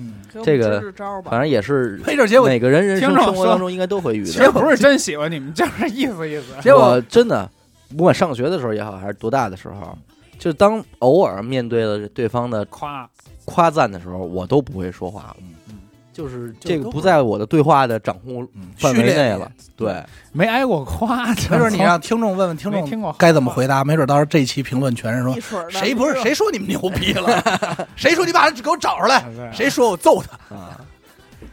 这个反。正也是没准结果每个人人生生活当中应该都会遇到其到。实不是真喜欢你们，就是意思意思。结果真的，不管上学的时候也好，还是多大的时候，就当偶尔面对了对方的夸，夸赞的时候，我都不会说话了。嗯就是这个不在我的对话的掌控嗯范围内了。对，没挨过夸，没准儿你让听众问问听没听过众该怎么回答，没准儿到时候这一期评论全是说谁不是谁说你们牛逼了，谁说你把他给我找出来，谁说我揍他。啊，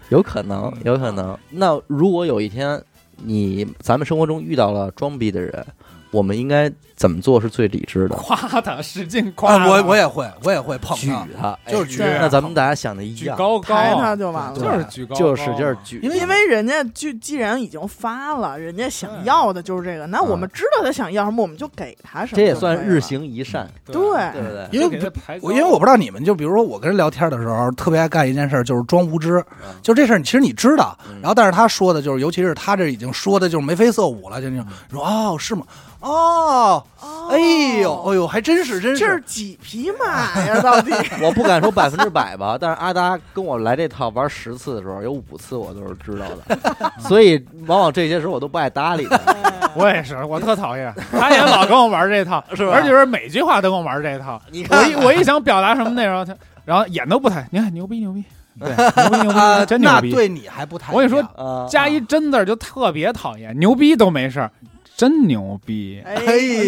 有可能，有可能。那如果有一天你咱们生活中遇到了装逼的人，我们应该怎么做是最理智的？夸他，使劲夸啊，我我也会，我也会捧举他，他，哎就是举对那咱们大家想的一样，举高高，抬他就完了。就是举高高，就使劲举，因为因为人家就既然已经发了，人家想要的就是这个，那我们知道他想要什么，我们就给他什么。这也算日。行一善，对对对不对？因为因为我不知道你们，就比如说我跟人聊天的时候，特别爱干一件事儿，就是装无知。嗯就这事儿，其实你知道，嗯然后但是他说的就是，尤其是他这已经说的就是眉飞色舞了，就那种说哦是吗？哦，哦哎呦，哎呦，还真是真是这是是，几匹马呀？到底？我不敢说百分之百吧，但是阿达跟我来这套玩十次的时候，有五次我都是知道的，所以往往这些时候我都不爱搭理他。我也是，我特讨厌，他也老跟我玩这套，是吧而且是每句话都跟我玩这套。你我一我一想表达什么内容，他然后眼都不抬，你看牛逼牛逼，对，牛逼牛啊逼，真牛逼。那对你还不太。我跟你说啊，加一真字就特别讨厌，牛逼都没事儿，真牛逼。哎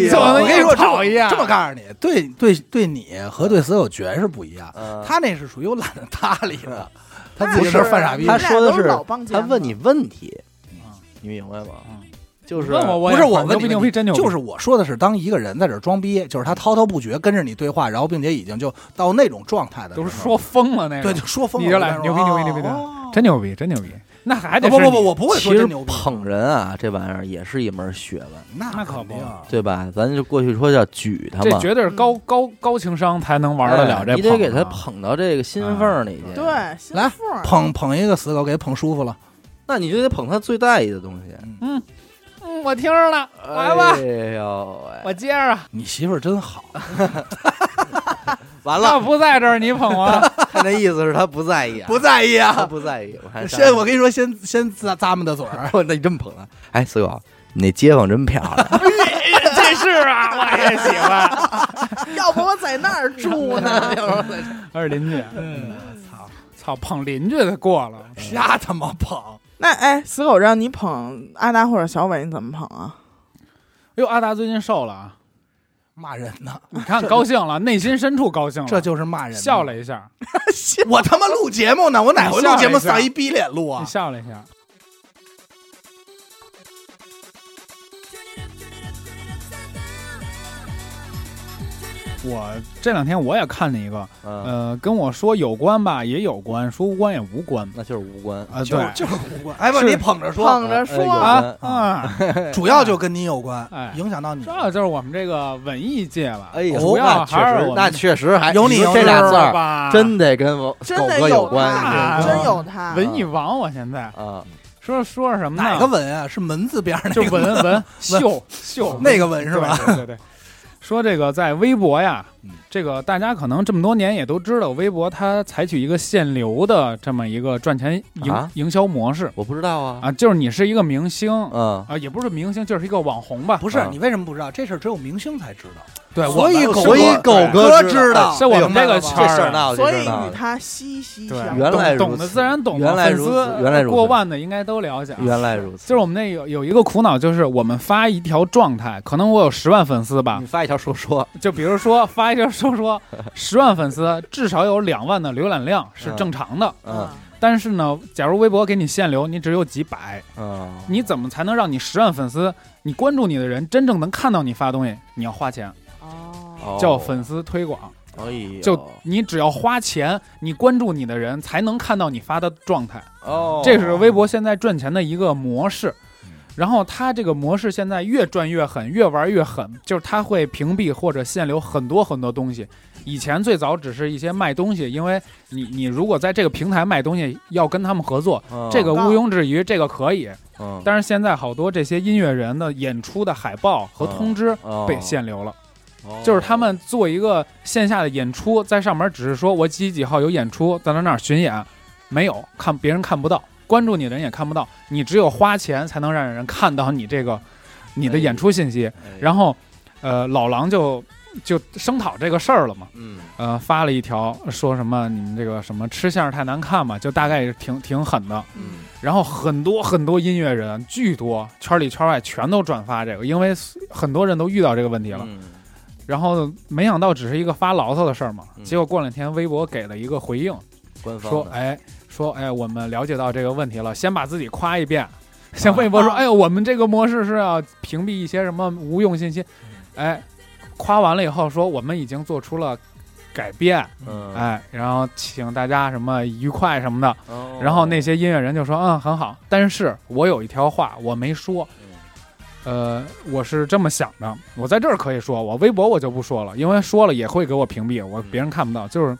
呀，怎么我跟你说，这么讨厌这么告诉你，对对对，你和对死狗绝是不一样。嗯他那是属于我懒得搭理的，他那自己是是犯傻逼。他说的是他问你问题嗯，你明白吗？嗯就是问我我不是也牛逼我问你牛逼真牛逼，就是我说的是，当一个人在这儿装逼，就是他滔滔不绝跟着你对话，然后并且已经就到那种状态的时候，都是说疯了那种。对，就说疯了。你就来牛逼牛逼牛逼真牛逼真牛逼，那还得不不不不，我不会说其实真牛逼。捧人啊，这玩意儿也是一门学问，那那可不对吧？咱就过去说叫举他嘛，这绝对是高高高情商才能玩得了这。哎你得给他，捧到这个心缝儿里去。，对，心来捧捧一个死狗，给捧舒服了。那你就得捧他最在意的东西。嗯，我听着了，来吧哎，呦喂，我接着。你媳妇儿真好，完他，不在这儿，你捧我，看那意思是他不在意啊，不在意他啊。不在意。我还先我跟你说，先先咂咂们的嘴儿。那你这么捧啊？哎，四狗，你那街坊真漂亮。这是啊，我也喜欢。要不我在那儿住呢？二邻居，嗯，操操，捧邻居的过了。瞎他妈捧。那哎，死狗让你捧阿达或者小伟，你怎么捧啊？哟，阿达最近瘦了啊，骂人呢，你看高兴了，内心深处高兴了，这就是骂人。笑，了一下，我他妈录节目呢，我哪回录节目丧一逼脸录啊你？笑了一下。我这两天我也看了一个，嗯，呃，跟我说有关吧，也有关；说无关也无关那就是无关啊。就对就是无关。哎不，你捧着说，捧着说啊啊，主要就跟你有关哎，影响到你。这就是我们这个文艺界了。哎呀，主要那确实，还是我确实还有你这俩字儿吧？真得跟我真狗哥的有关真有他。文艺王，我现在啊，说说什么呢？哪个文啊？是门字边儿那就个文文 秀秀那个文是吧？对对对对，说这个在微博呀，这个大家可能这么多年也都知道，微博它采取一个限流的这么一个赚钱营、啊营销模式我不知道啊，啊，就是你是一个明星。嗯，啊，也不是明星，就是一个网红吧。不是啊你为什么不知道？这事儿只有明星才知道。对，所以所以狗哥哥知道是我们这个圈这儿啊事儿闹的，所以与他息息对相原来如此懂懂的自然懂，原来如此原来如此过万的应该都了解啊。原来如此，就是我们那有有一个苦恼，就是我们发一条状态，可能我有十万粉丝吧你，发一条说说，就比如说发一条说说，十万粉丝至少有两万的浏览量是嗯正常的。嗯但是呢，假如微博给你限流，你只有几百，嗯，你怎么才能让你十万粉丝，你关注你的人真正能看到你发东西？你要花钱，叫粉，丝推广。就你只要花钱，你关注你的人才能看到你发的状态。哦，这是微博现在赚钱的一个模式嗯。然后它这个模式现在越转越狠，越玩越狠，就是它会屏蔽或者限流很多很多东西。以前最早只是一些卖东西，因为你你如果在这个平台卖东西，要跟他们合作，嗯。这个毋庸置疑，这个可以。嗯。但是现在好多这些音乐人的演出的海报和通知哦被限流了，哦。就是他们做一个线下的演出，在上面只是说我几几几号有演出，在那儿哪儿巡演，没有看别人看不到，关注你的人也看不到，你只有花钱才能让人看到你这个你的演出信息。哎。然后，呃，老狼就就声讨这个事儿了嘛，嗯。呃，发了一条说什么你们这个什么吃相太难看嘛，就大概是挺挺狠的。嗯。然后很多很多音乐人，巨多，圈里圈外全都转发这个，因为很多人都遇到这个问题了。嗯。然后没想到只是一个发牢骚的事儿嘛，嗯。结果过两天微博给了一个回应，官方说哎说哎我们了解到这个问题了，先把自己夸一遍。像啊。微博说，啊。哎呦，我们这个模式是要屏蔽一些什么无用信息，哎，夸完了以后说我们已经做出了改变，嗯。哎，然后请大家什么愉快什么的，哦。然后那些音乐人就说：“嗯，很好。”但是我有一条话我没说，呃，我是这么想的，我在这儿可以说，我微博我就不说了，因为说了也会给我屏蔽，我嗯。别人看不到。就是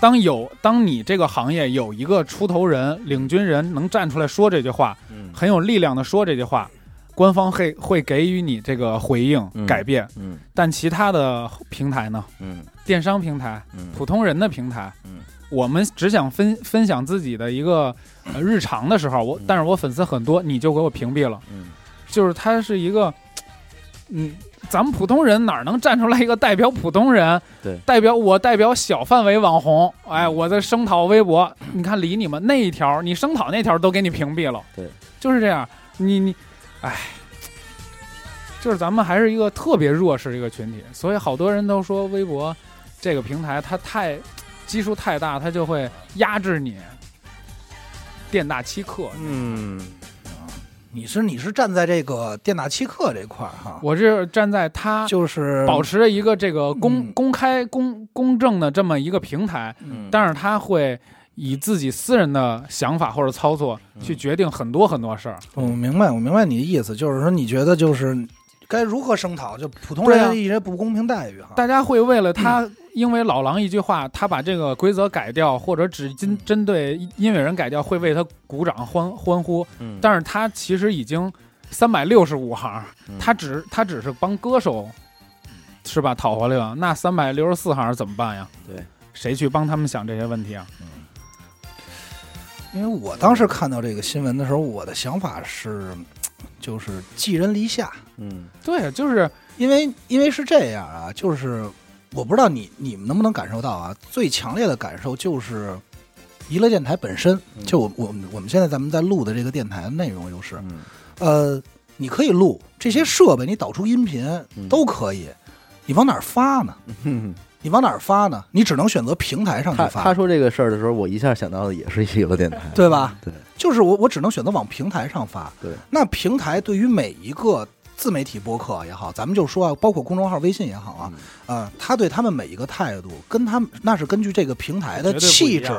当有当你这个行业有一个出头人、领军人能站出来说这句话，嗯。很有力量的说这句话，官方会会给予你这个回应、嗯。改变。嗯。但其他的平台呢，嗯。电商平台、嗯。普通人的平台，嗯。我们只想分分享自己的一个、呃、日常的时候，我嗯。但是我粉丝很多，你就给我屏蔽了，嗯。就是它是一个，嗯，咱们普通人哪能站出来一个代表普通人？对。代表我代表小范围网红，哎，嗯。我在声讨微博，你看理你们那一条，你声讨那条都给你屏蔽了，对，就是这样，你你，哎。就是咱们还是一个特别弱势的一个群体，所以好多人都说微博这个平台它太基数太大，它就会压制你，店大欺客。嗯你是你是站在这个店大欺客这块儿哈，我是站在他就是保持着一个这个公、嗯公开、公公正的这么一个平台，嗯，但是他会以自己私人的想法或者操作嗯去决定很多很多事儿。我明白，我明白你的意思，就是说你觉得就是该如何声讨，就普通人一些不公平待遇哈。大家会为了他，因为老狼一句话，他把这个规则改掉，或者只针针对音乐人改掉，会为他鼓掌欢欢呼。嗯。但是他其实已经三百六十五行，嗯。他只他只是帮歌手是吧讨活力了，那三百六十四行怎么办呀？对，谁去帮他们想这些问题啊？嗯。因为我当时看到这个新闻的时候，我的想法是，就是寄人篱下，嗯。对，就是因为因为是这样啊，就是我不知道你你们能不能感受到啊，最强烈的感受就是娱乐电台本身，嗯就我我我们现在咱们在录的这个电台的内容就是，嗯呃，你可以录这些设备，你导出音频嗯都可以，你往哪儿发呢？嗯你往哪儿发呢？你只能选择平台上去他发，他说这个事儿的时候，我一下想到的也是娱乐电台，对吧？对，就是我我只能选择往平台上发。对，那平台对于每一个自媒体播客也好，咱们就说啊，包括公众号、微信也好啊，嗯啊，他对他们每一个态度，跟他们那是根据这个平台的气质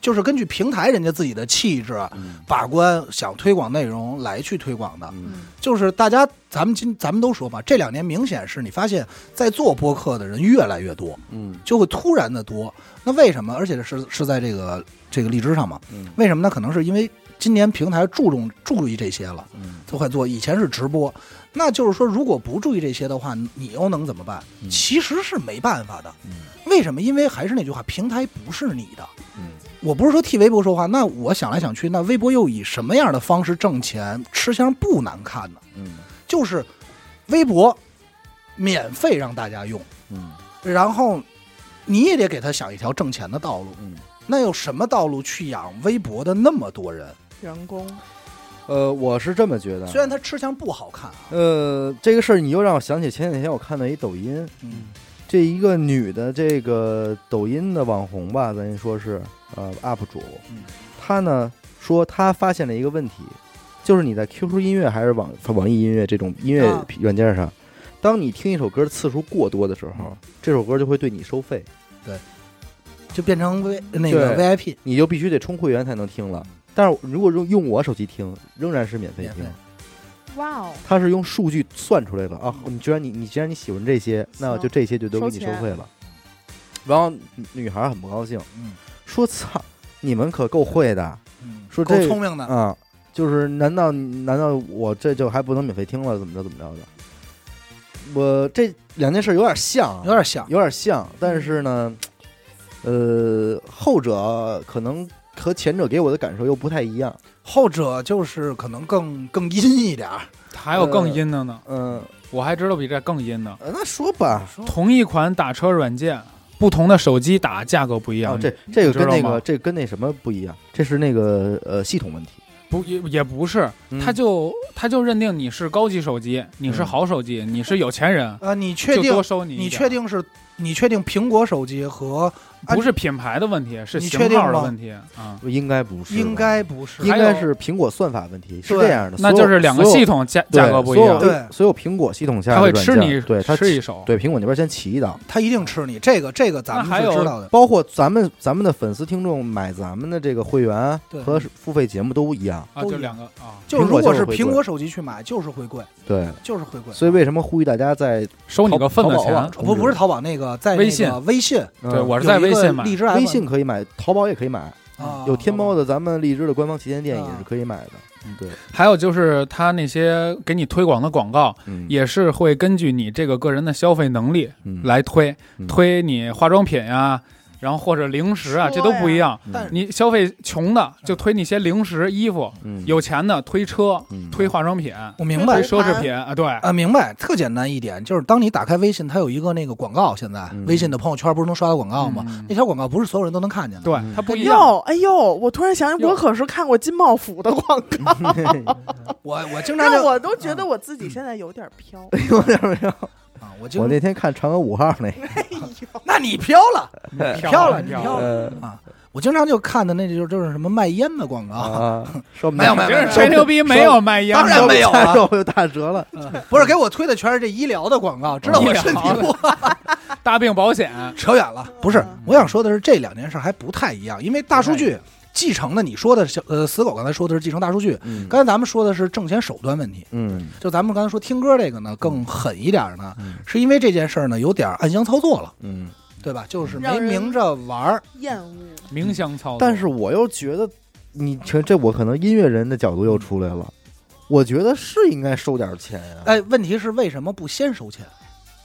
就是根据平台人家自己的气质、嗯把关，想推广内容来去推广的。嗯就是大家，咱们今咱们都说嘛，这两年明显是你发现，在做播客的人越来越多，嗯就会突然的多。那为什么？而且是是在这个这个荔枝上嘛？嗯为什么呢？可能是因为今年平台注重注意这些了，嗯都快做。以前是直播，那就是说，如果不注意这些的话，你又能怎么办？嗯其实是没办法的。嗯为什么？因为还是那句话，平台不是你的。嗯我不是说替微博说话，那我想来想去，那微博又以什么样的方式挣钱？吃相不难看呢，嗯就是微博免费让大家用，嗯然后你也得给他想一条挣钱的道路。嗯。那有什么道路去养微博的那么多人？员工呃，我是这么觉得，虽然他吃相不好看啊，呃，这个事儿你又让我想起前几天我看到一抖音，嗯。这一个女的这个抖音的网红吧，咱说是呃 UP 主嗯，她呢说她发现了一个问题，就是你在 QQ 音乐还是网网易音乐这种音乐啊软件上，当你听一首歌的次数过多的时候嗯，这首歌就会对你收费，对。就变成 V 那个 VIP 你就必须得充会员才能听了。但是如果用用我手机听，仍然是免费听免。。哇哦，它是用数据算出来的啊！你居然你你既然你喜欢这些，那就这些就都给你收费了。然后女女孩很不高兴，嗯说：“操，你们可够会的说这聪明的，啊！就是难道难道我这就还不能免费听了？怎么着怎么着的？我这两件事有点像啊，有点像。有点像，但是呢，呃，后者可能和前者给我的感受又不太一样。后者就是可能更更阴一点儿。还有更阴的呢，嗯、我还知道比这更阴的。呃那说吧，同一款打车软件，不同的手机打价格不一样。啊，这这个跟那个这跟那什么不一样，这是那个呃系统问题。不也也不是，嗯他就他就认定你是高级手机，你是嗯好手机，你是有钱人，啊，你确定多收你。你确定是你确定苹果手机和不是品牌的问题，是你型确定吗号的问题啊？应该不是，应该不是应该是苹果算法问题，是这样的。那就是两个系统价价格不一样所有，对所有苹果系统下他会的软件吃你对他吃一手。对苹果那边先起一刀，他一定吃你。这个这个咱那还有们是知道的。包括咱们咱们的粉丝听众买咱们的这个会员和付费节目都一样。啊，就两个啊，就如果是苹果手机去买，就是会贵，对，就是会贵。所以为什么呼吁大家在收你个份子钱不不是淘宝那个，在微信微信嗯对，我是在微信买。荔枝微信可以买，淘宝也可以买，啊。有天猫的咱们荔枝的官方旗舰店也啊是可以买的。嗯，对，还有就是他那些给你推广的广告，嗯，也是会根据你这个个人的消费能力嗯。来推，嗯。推你化妆品呀、然后或者零食啊，这都不一样。你消费穷的就推那些零食、衣服，嗯。有钱的推车、嗯。推化妆品、我明白。推奢侈品啊，对，啊，明白，特简单一点，就是当你打开微信，它有一个那个广告，现在、嗯。微信的朋友圈不是能刷到广告吗？嗯。那条广告不是所有人都能看见的。对它不一样。呦哎呦，我突然想起，我可是看过金茂府的广告，我我经常我都觉得我自己现在有点飘。有点没有。啊，我经我那天看嫦娥五号那个，哎呦，那你飘了你飘了，你飘飘了呃啊！我经常就看的那就就是什么卖烟的广告，啊，说没有没有吹牛逼，没有卖烟，当然没有啊肉又打折了。不是给我推的全是这医疗的广告，知道我身体不好。大病保险，扯远了，不是，我想说的是这两件事还不太一样，因为大数据继承的，你说的是呃死狗刚才说的是继承大数据，嗯刚才咱们说的是挣钱手段问题。嗯就咱们刚才说听歌这个呢，更狠一点呢，嗯是因为这件事儿呢有点暗箱操作了，嗯，对吧？就是没明着玩儿，厌恶。明箱操作。但是我又觉得，你这这我可能音乐人的角度又出来了，我觉得是应该收点钱呀。哎，问题是为什么不先收钱？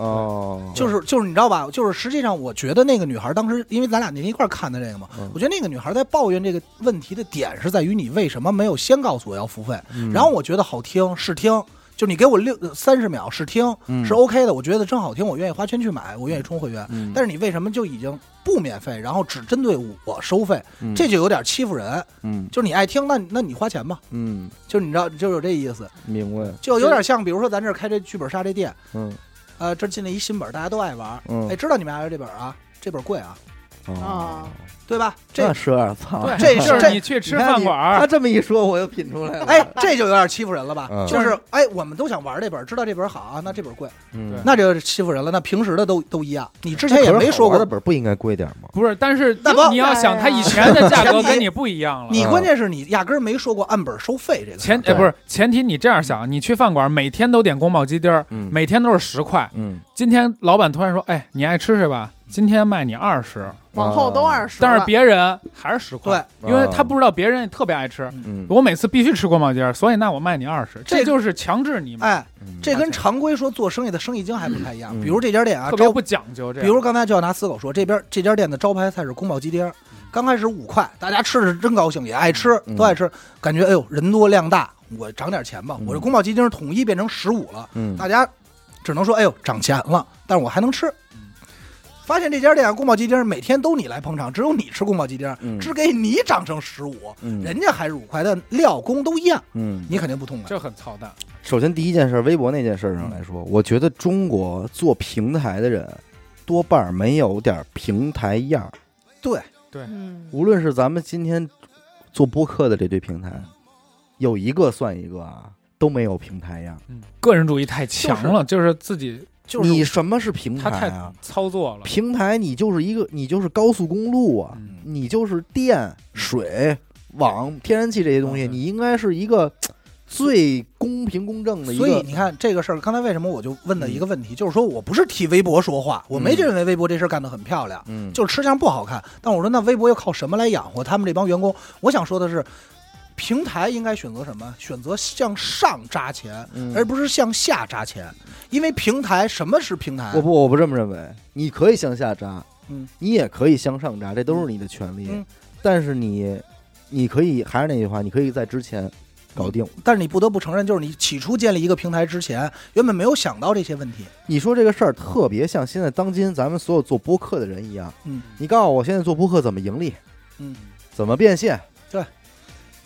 哦，就是就是你知道吧？就是实际上，我觉得那个女孩当时，因为咱俩那天一块看的这个嘛，嗯我觉得那个女孩在抱怨这个问题的点是在于你为什么没有先告诉我要付费，嗯然后我觉得好听试听，就你给我六三十秒试听嗯是 OK 的，我觉得真好听，我愿意花钱去买，我愿意充会员。嗯但是你为什么就已经不免费，然后只针对我收费？嗯这就有点欺负人。嗯就是你爱听，那那你花钱吧，嗯就是你知道，就有这意思，明白就有点像，比如说咱这开这剧本杀这店，嗯呃，这进了一新本，大家都爱玩，嗯。哎，知道你们爱玩这本啊，这本贵啊，哦。啊，对吧？这这是操，对，这 就是你去吃饭馆儿，他这么一说，我又品出来了。哎，这就有点欺负人了吧？嗯就是哎，我们都想玩这本，知道这本好啊，那这本贵，嗯，那就欺负人了。那平时的都都一样，你之前也没说可是好玩的。本不应该贵点吗？不是，但是那不你要想，他以前的价格跟你不一样了。你关键是你压根儿没说过按本收费这个前哎不是前提，你这样想，你去饭馆每天都点宫保鸡丁儿，嗯每天都是十块。嗯，今天老板突然说：“哎，你爱吃是吧？今天卖你二十。往后都二十，”但是别人还是十块，对因为他不知道别人特别爱吃。嗯，我每次必须吃宫保鸡丁儿，所以那我卖你二十，这这就是强制你买，哎，嗯这跟常规说做生意的生意经还不太一样。嗯比如这家店啊，招特别不讲究。这样比如刚才就要拿死狗说，这边这家店的招牌菜是宫保鸡丁，刚开始五块，大家吃的是真高兴，也爱吃，嗯都爱吃，感觉哎呦人多量大，我涨点钱吧。嗯我这宫保鸡丁统一变成十五了，嗯大家只能说哎呦涨钱了，但是我还能吃。发现这家店啊宫保鸡丁儿每天都你来捧场，只有你吃宫保鸡丁只给你涨成十五，嗯人家还是五块，但料工都一样，嗯，你肯定不痛快。这很操蛋。首先第一件事，微博那件事上来说，我觉得中国做平台的人多半儿没有点平台样儿。对，嗯，无论是咱们今天做播客的这堆平台，有一个算一个啊，都没有平台样儿。嗯，个人主义太强了，就是自己就是你什么是平台啊？操作了。平台你就是一个，你就是高速公路啊，嗯你就是电、水、网、天然气这些东西，嗯你应该是一个最公平公正的一个。所以你看这个事儿，刚才为什么我就问的一个问题，就是说我不是替微博说话，我没认为微博这事儿干得很漂亮，嗯，就是吃相不好看。但我说那微博要靠什么来养活他们这帮员工？我想说的是，平台应该选择什么？选择向上扎钱，嗯而不是向下扎钱。因为平台什么是平台？我不，我不这么认为。你可以向下扎，嗯，你也可以向上扎，这都是你的权利。嗯但是你，你可以还是那句话，你可以在之前搞定。但是你不得不承认，就是你起初建立一个平台之前，原本没有想到这些问题。你说这个事儿特别像现在当今咱们所有做播客的人一样。嗯你告诉我现在做播客怎么盈利，嗯，怎么变现？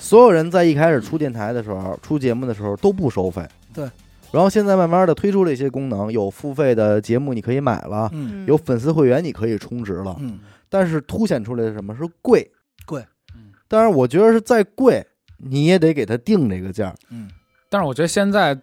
对，所有人在一开始出电台的时候、出节目的时候都不收费。对，然后现在慢慢的推出了一些功能，有付费的节目你可以买了，嗯嗯有粉丝会员你可以充值了。嗯，但是凸显出来的什么是贵？贵。嗯但是，我觉得是再贵，你也得给他定这个价。嗯，但是我觉得现在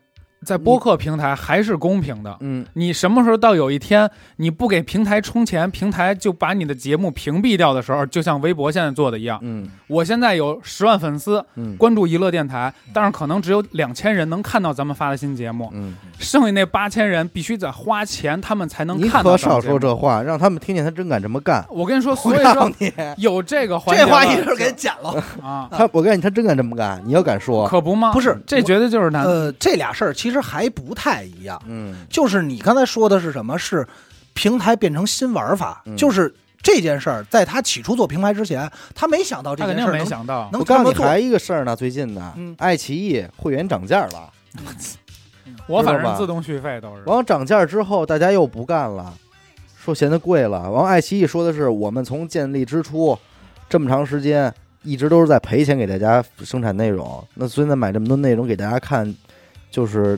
在播客平台还是公平的。嗯，你什么时候到有一天你不给平台充钱，平台就把你的节目屏蔽掉的时候，就像微博现在做的一样。嗯我现在有十万粉丝嗯关注娱乐电台，但是可能只有两千人能看到咱们发的新节目，嗯，剩下那八千人必须得花钱，他们才能你看到你可少说这话，让他们听见他真敢这么干。我跟你说，所以说你，有这个环节，这话一会儿给剪了。啊，他我告诉你，他真敢这么干，你要敢说，可不吗？不是这绝对就是难。呃，这俩事儿其实还不太一样。嗯就是你刚才说的是什么？是平台变成新玩法，嗯就是这件事儿，在他起初做平台之前，他没想到这肯定件事儿能没想到，能我告诉你。还一个事儿呢，最近呢嗯，爱奇艺会员涨价了。我反正自动续费都是。完了涨价之后，大家又不干了，说嫌它贵了。完了，爱奇艺说的是我们从建立之初这么长时间，一直都是在赔钱给大家生产内容。那所以呢买这么多内容给大家看，就是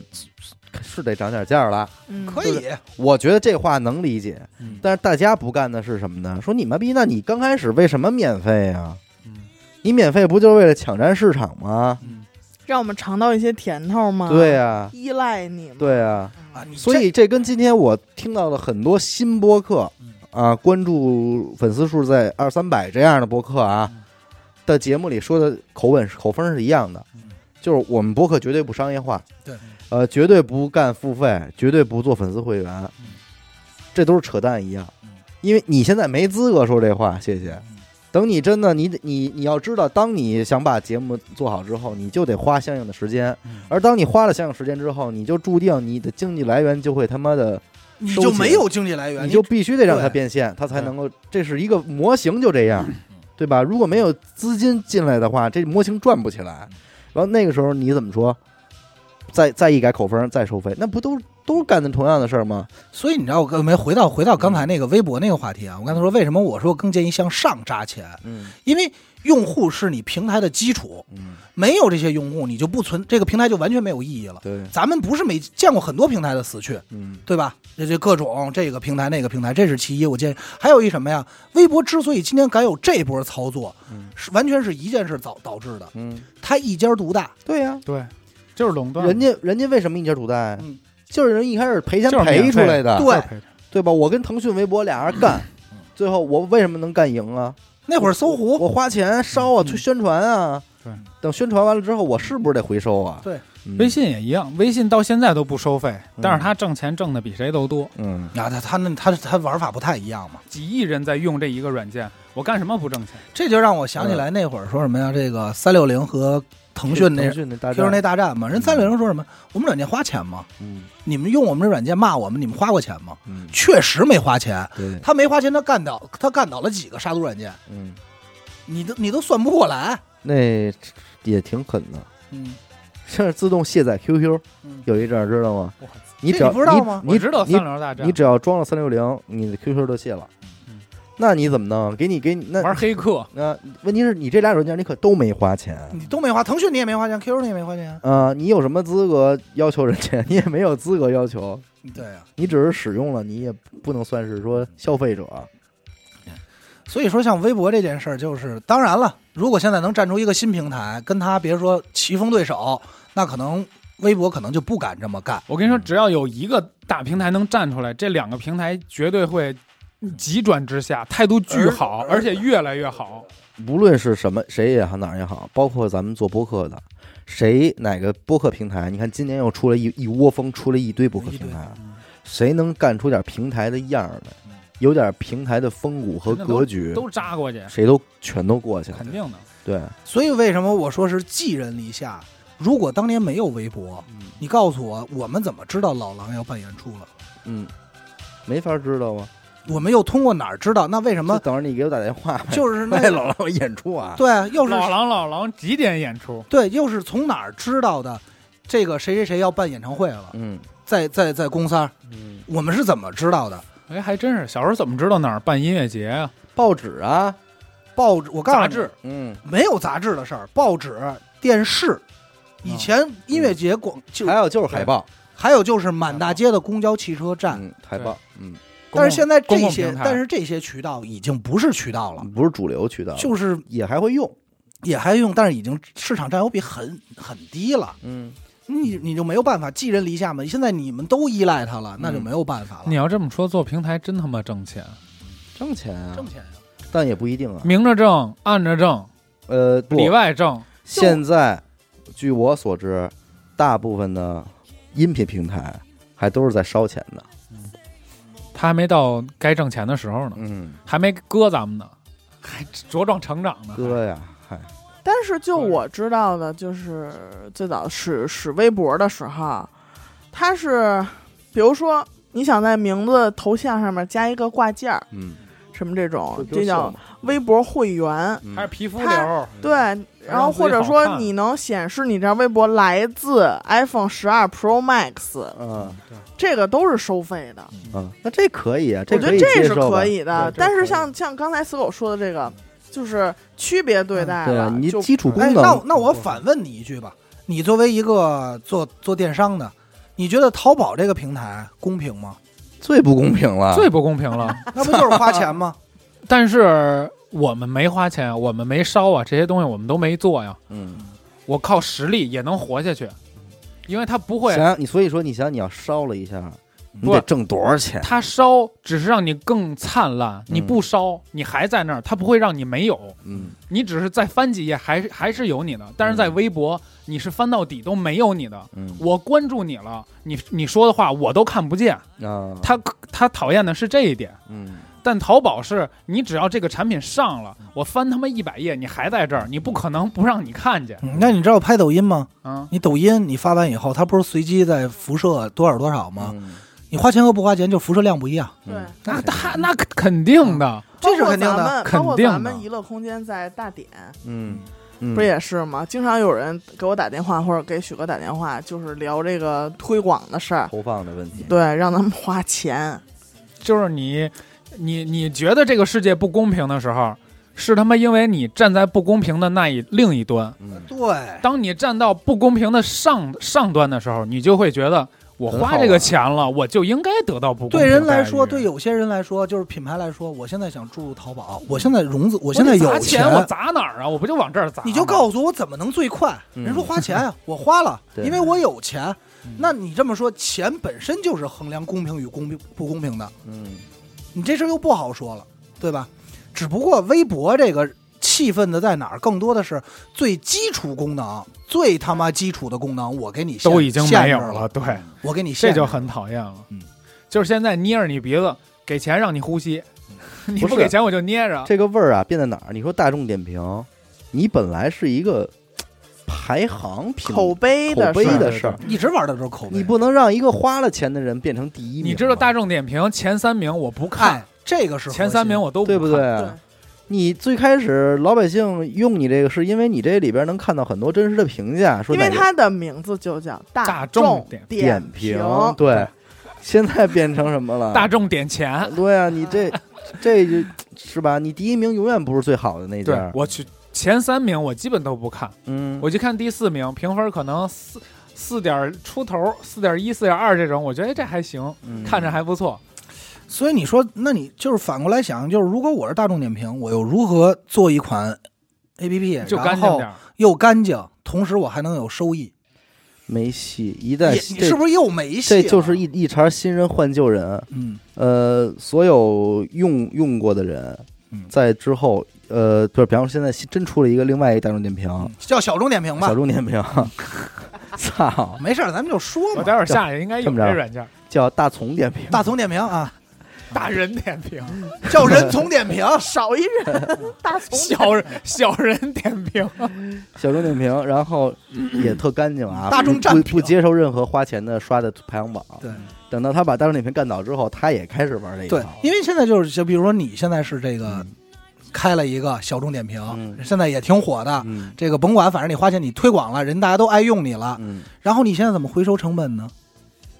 是得涨点价了。嗯。可以，我觉得这话能理解，嗯。但是大家不干的是什么呢？说你妈逼，那你刚开始为什么免费呀、嗯。你免费不就是为了抢占市场吗？嗯，让我们尝到一些甜头吗？对呀、依赖你嘛。对呀、啊，你所以这跟今天我听到的很多新播客嗯。啊，关注粉丝数在二三百这样的播客啊嗯。的节目里说的口吻口风是一样的。嗯，就是我们博客绝对不商业化，对，呃，绝对不干付费，绝对不做粉丝会员，嗯。这都是扯淡一样。嗯，因为你现在没资格说这话，谢谢。嗯。等你真的你得你你要知道，当你想把节目做好之后，你就得花相应的时间，嗯。而当你花了相应时间之后，你就注定你的经济来源就会他妈的，你就没有经济来源，你就必须得让它变现，它才能够，这是一个模型，就这样，对吧？如果没有资金进来的话，这模型转不起来。然后那个时候你怎么说？再再一改口风再收费，那不都都是干的同样的事儿吗？所以你知道我刚没回到回到刚才那个微博那个话题啊，我刚才说为什么我说更建议向上扎钱，嗯因为用户是你平台的基础，嗯，没有这些用户，你就不存这个平台就完全没有意义了。对，咱们不是没见过很多平台的死去，嗯对吧？这这各种这个平台那个平台，这是其一。我建议还有一什么呀？微博之所以今天敢有这波操作，嗯是完全是一件事导导致的，嗯，它一家独大。对呀、对，就是垄断，人家人家为什么一家独大？嗯就是人一开始赔钱就是免费赔出来的，对对吧？我跟腾讯、微博俩人干，最后我为什么能干赢啊？那会儿搜狐，我花钱烧啊，嗯去宣传啊。对，等宣传完了之后，我是不是得回收啊？对嗯，微信也一样，微信到现在都不收费，嗯但是他挣钱挣的比谁都多，嗯，啊，他他那他他玩法不太一样嘛。几亿人在用这一个软件，我干什么不挣钱？这就让我想起来那会儿说什么呀？这个三六零和腾讯那腾讯那大 QQ 战，那大战嘛，人三六零说什么？我们软件花钱吗？嗯你们用我们这软件骂我们，你们花过钱吗？嗯，确实没花钱，对，他没花钱，他干倒他干倒了几个杀毒软件，嗯，你都你都算不过来。那也挺狠的。嗯，像是自动卸载 QQ，嗯有一阵儿知道吗？我你只要这你不知道吗你知道你三流大战，你只要装了三六零，你的 QQ 都卸了嗯。那你怎么弄？给你给你那玩黑客，那问题是你这俩软件你可都没花钱你都没花，腾讯你也没花钱，QQ 你也没花钱。啊、你有什么资格要求人家？你也没有资格要求，对啊，你只是使用了，你也不能算是说消费者。所以说像微博这件事儿，就是当然了，如果现在能站出一个新平台，跟他别说棋逢对手，那可能微博可能就不敢这么干。我跟你说，只要有一个大平台能站出来，这两个平台绝对会急转直下，态度巨好，而而且越来越好。无论是什么谁也好哪儿也好，包括咱们做播客的，谁哪个播客平台，你看今年又出了一一窝蜂，出了一堆播客平台，谁能干出点平台的样儿来，有点平台的风骨和格局，都扎过去，谁都全都过去了肯。定的。对，所以为什么我说是寄人篱下？如果当年没有微博，你告诉我，我们怎么知道老狼要办演出了？嗯，没法知道啊。我们又通过哪儿知道？那为什么等着你给我打电话，就是那老狼演出啊？对，又是老狼老狼几点演出？对，又是从哪儿知道的？这个谁谁谁要办演唱会了，嗯在在在公三儿，嗯，我们是怎么知道的？哎，还真是，小时候怎么知道哪儿办音乐节啊？报纸啊，报纸，我告诉你杂志，嗯，没有杂志的事儿，报纸、电视。以前音乐节广就还有就是海报，还有就是满大街的公交汽车站，嗯，海报，嗯，但是现在这些但是这些渠道已经不是渠道了，不是主流渠道，就是也还会用，也还用，但是已经市场占有比很很低了。嗯，你你就没有办法寄人篱下嘛？现在你们都依赖它了，那就没有办法了。你要这么说，做平台真他妈挣钱，挣钱啊挣，钱呀、但也不一定啊。明着挣，暗着挣，呃，里外挣。现在据我所知，大部分的音频平台还都是在烧钱的，他还没到该挣钱的时候呢，嗯，还没割咱们呢，还茁壮成长呢。割呀，嗨，但是就我知道的，就是最早使使微博的时候，他是比如说你想在名字头像上面加一个挂件儿，嗯，什么这种，这叫微博会员。嗯。还是皮肤流，对，然后或者说你能显示你这微博来自 iPhone 十二 Pro Max，嗯这个都是收费的。嗯，那这可以啊，这我觉得这是可以的，但是像像刚才死狗说的这个，就是区别对待了，对啊，你就基础功哎，能，那那我反问你一句吧，你作为一个做做电商的，你觉得淘宝这个平台公平吗？最不公平了，最不公平了。那不就是花钱吗？但是我们没花钱，我们没烧啊，这些东西我们都没做呀。嗯，我靠实力也能活下去，因为他不会，想你所以说你想你要烧了一下，你不得挣多少钱？他烧只是让你更灿烂，你嗯不烧你还在那儿，他不会让你没有，嗯你只是再翻几页还是还是有你的，但是在嗯微博你是翻到底都没有你的。嗯我关注你了，你你说的话我都看不见。啊，他他讨厌的是这一点，嗯但淘宝是你只要这个产品上了，我翻他妈一百页，你还在这儿，你不可能不让你看见。嗯那你知道拍抖音吗？嗯，你抖音你发完以后，它不是随机在辐射多少多少吗？嗯你花钱和不花钱就辐射量不一样。对。嗯那他那肯定的，这是肯定的肯定的包括咱们娱乐空间在大点，嗯嗯不也是吗？经常有人给我打电话，或者给许哥打电话，就是聊这个推广的事儿，投放的问题？对，让他们花钱。就是你，你你觉得这个世界不公平的时候，是他妈因为你站在不公平的那一另一端。嗯，对，当你站到不公平的上上端的时候，你就会觉得我花这个啊钱了，我就应该得到不公平对人来说，对有些人来说，就是品牌来说，我现在想注入淘宝，我现在融资，我现在有我钱，我砸哪儿啊？我不就往这儿砸？你就告诉我怎么能最快？嗯人说花钱呀，我花了，因为我有钱。嗯那你这么说，钱本身就是衡量公平与公平不公平的，嗯，你这事儿又不好说了，对吧？只不过微博这个气愤的在哪儿？更多的是最基础功能，最他妈基础的功能，我给你限都已经没有了，对，我给你这就很讨厌了。嗯，就是现在捏着你鼻子，给钱让你呼吸，你不给钱我就捏着。这个味儿啊变在哪儿？你说大众点评，你本来是一个排行品口碑的口碑事儿的事儿，一直玩的都是口碑。你不能让一个花了钱的人变成第一名。你知道大众点评前三名我不看哎，，这个是前三名我我都对不看？对？你最开始老百姓用你这个，是因为你这里边能看到很多真实的评价，说因为哪个它的名字就叫大众众点点评，对，现在变成什么了？大众点钱。对啊，你这这就是吧？你第一名永远不是最好的那对家，我去前三名我基本都不看，嗯，我就看第四名，评分可能四四点出头，四点一、四点二这种，我觉得这还行，嗯看着还不错。所以你说，那你就是反过来想，就是如果我是大众点评，我又如何做一款 A P P，就干然后净点儿。又干净，同时我还能有收益？没戏，一也旦是不是又没戏了？这就是一一茬新人换旧人。嗯呃，所有用用过的人嗯，在之后，呃，就是比方说现在新真出了一个另外一个大众点评，叫小众点评吧小。众点评，操，没事儿，咱们就说嘛。我待会儿下去应该有这么着软件，叫大从点评，大从点评啊，大人点评，叫人从点评。少一人，大从小人小人点评。小众点评，然后也特干净啊，大众不不不接受任何花钱的刷的排行榜。对等到他把大众点评干倒之后，他也开始玩这一套对，因为现在就是，就比如说你现在是这个嗯开了一个小众点评，嗯现在也挺火的。嗯这个甭管，反正你花钱你推广了，人大家都爱用你了。嗯然后你现在怎么回收成本呢？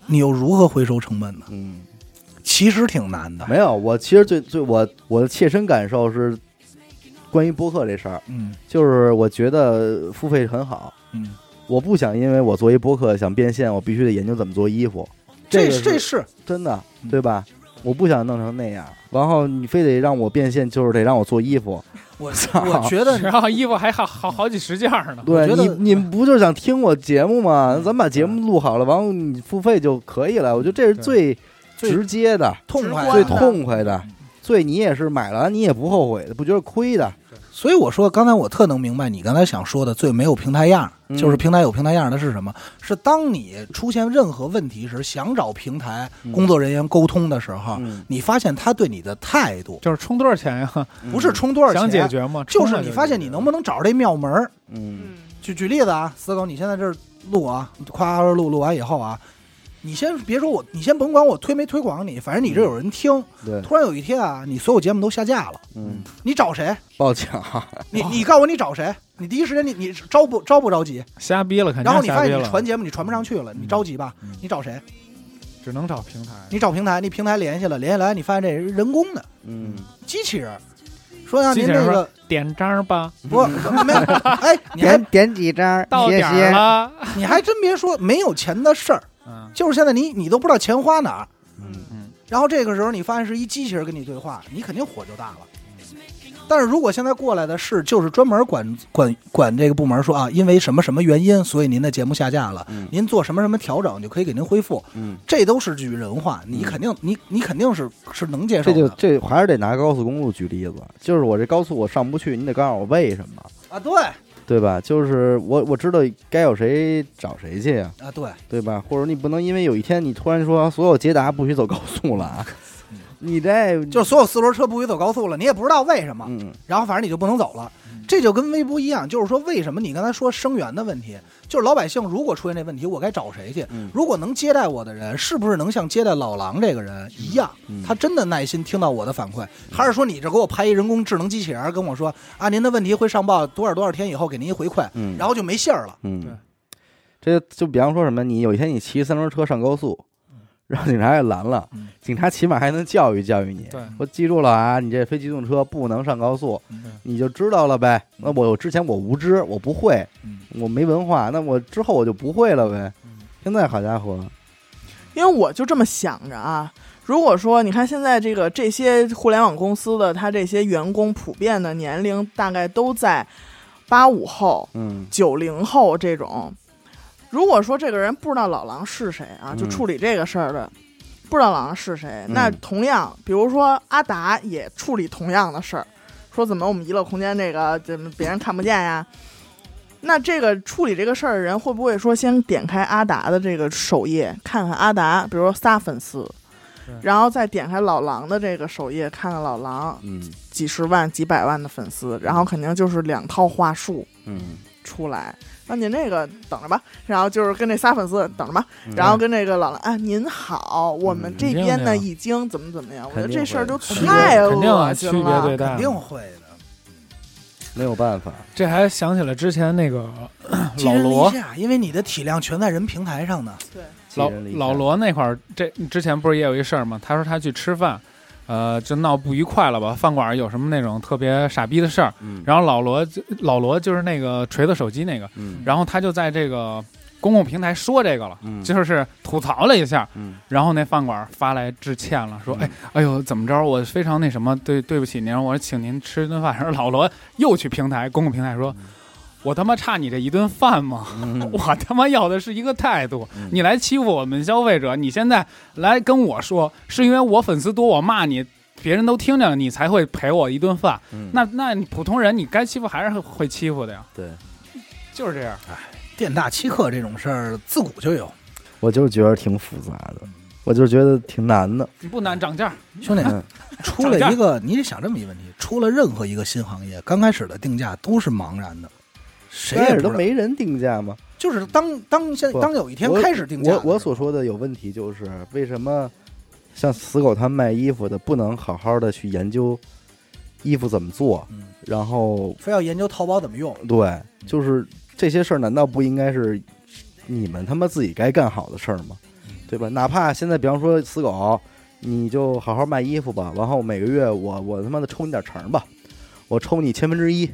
你又如何回收成本呢？嗯，其实挺难的。没有，我其实最最我我的切身感受是关于播客这事儿，嗯就是我觉得付费很好，嗯，我不想因为我做一播客想变现，我必须得研究怎么做衣服，这个是这是真的，嗯对吧？我不想弄成那样，然后你非得让我变现，就是得让我做衣服。我操我觉得 然后衣服还好好好几十件呢。对你你，们不就是想听我节目吗？咱把节目录好了，完后你付费就可以了。我觉得这是最最直接的、痛快最痛快的，最你也是买了你也不后悔的，不觉得亏的。所以我说，刚才我特能明白你刚才想说的最没有平台样，嗯就是平台有平台样的是什么？是当你出现任何问题时，想找平台嗯工作人员沟通的时候，嗯，你发现他对你的态度就是充多少钱呀？不是充多少钱，想解决吗？就是你发现你能不能找着这庙门儿。嗯，嗯，举举例子啊，死狗，你现在这儿录啊，夸夸录录完以后啊，你先别说我，你先甭管我推没推广你，反正你这有人听。对，突然有一天啊，你所有节目都下架了，嗯，你找谁？报警，你你告诉我你找谁？你第一时间你你着不着不着急？瞎逼了，肯然后定瞎逼了你发现你传，节目你传不上去了，你着急吧嗯？你找谁？只能找平台。你找平台，你平台联系了，联系来你发现这是人工的嗯，机器人，说让机器人说您这个点章吧，不没有，哎，你还点几张到点儿了。你还真别说，没有钱的事儿，嗯。就是现在你你都不知道钱花哪儿，嗯。嗯，然后这个时候你发现是一机器人跟你对话，你肯定火就大了。但是如果现在过来的是就是专门管管管这个部门说啊，因为什么什么原因，所以您的节目下架了，嗯。您做什么什么调整就可以给您恢复，嗯，这都是句人话，你肯定你你肯定是是能接受这就这还是得拿高速公路举例子，就是我这高速我上不去，你得告诉我为什么，啊，对对吧？就是我我知道该有谁找谁去呀、啊对，对吧？或者你不能因为有一天你突然说所有捷达不许走高速了啊，你这就是所有四轮车不许走高速了，你也不知道为什么，嗯然后反正你就不能走了。这就跟微博一样，就是说为什么你刚才说声源的问题，就是老百姓如果出现这问题，我该找谁去？嗯。如果能接待我的人，是不是能像接待老狼这个人一样，嗯。他真的耐心听到我的反馈，还是说你这给我派一人工智能机器人跟我说啊，您的问题会上报多少多少天以后给您一回馈，嗯，然后就没信儿了？嗯，这就比方说什么，你有一天你骑三轮车上高速，让警察给拦了嗯，警察起码还能教育教育你，对说记住了啊，你这非机动车不能上高速，嗯你就知道了呗。那我之前我无知，我不会，嗯我没文化，那我之后我就不会了呗嗯。现在好家伙，因为我就这么想着啊。如果说你看现在这个这些互联网公司的他这些员工普遍的年龄大概都在八五后、嗯九零后这种，如果说这个人不知道老狼是谁啊，就嗯处理这个事儿的，不知道老狼是谁，那嗯同样，比如说阿达也处理同样的事儿，说怎么我们娱乐空间这个怎么别人看不见呀？那这个处理这个事儿的人会不会说先点开阿达的这个首页，看看阿达，比如说仨粉丝，然后再点开老狼的这个首页，看看老狼嗯几十万、几百万的粉丝，然后肯定就是两套话术嗯，出来。那您这个等着吧，然后就是跟这仨粉丝等着吧，嗯然后跟这个老狼啊，您好，我们嗯这边呢已经怎么怎么样，我觉得这事儿就太肯定啊恶心区别了。对待肯定会的。没有办法，这还想起了之前那个 老罗，因为你的体量全在人平台上呢。对，老老罗那块儿，这之前不是也有一事儿吗？他说他去吃饭，呃，就闹不愉快了吧？饭馆有什么那种特别傻逼的事儿，嗯。然后老罗就老罗就是那个锤子手机那个，嗯。然后他就在这个公共平台说这个了，嗯。就是吐槽了一下，嗯。然后那饭馆发来致歉了，说：“哎，哎呦，怎么着？我非常那什么，对对不起您，我请您吃顿饭。”然后老罗又去平台公共平台说：“我他妈差你这一顿饭吗？嗯 我他妈要的是一个态度。嗯你来欺负我们消费者，你现在来跟我说，是因为我粉丝多，我骂你，别人都听见了，你才会赔我一顿饭。嗯那那你普通人，你该欺负还是会欺负的呀，对，就是这样。店大欺客这种事儿自古就有，我就是觉得挺复杂的，我就觉得挺难的。你不难涨价，兄弟。嗯出了一个，你得想这么一个问题：出了任何一个新行业，刚开始的定价都是茫然的，谁开始也。都没人定价吗？就是当当现当有一天开始定价我我所说的有问题就是为什么像死狗他们卖衣服的不能好好的去研究衣服怎么做，嗯然后非要研究淘宝怎么用。对，就是这些事儿难道不应该是你们他妈自己该干好的事儿吗？对吧？哪怕现在比方说死狗，你就好好卖衣服吧，然后每个月我我他妈的抽你点成吧，我抽你千分之一，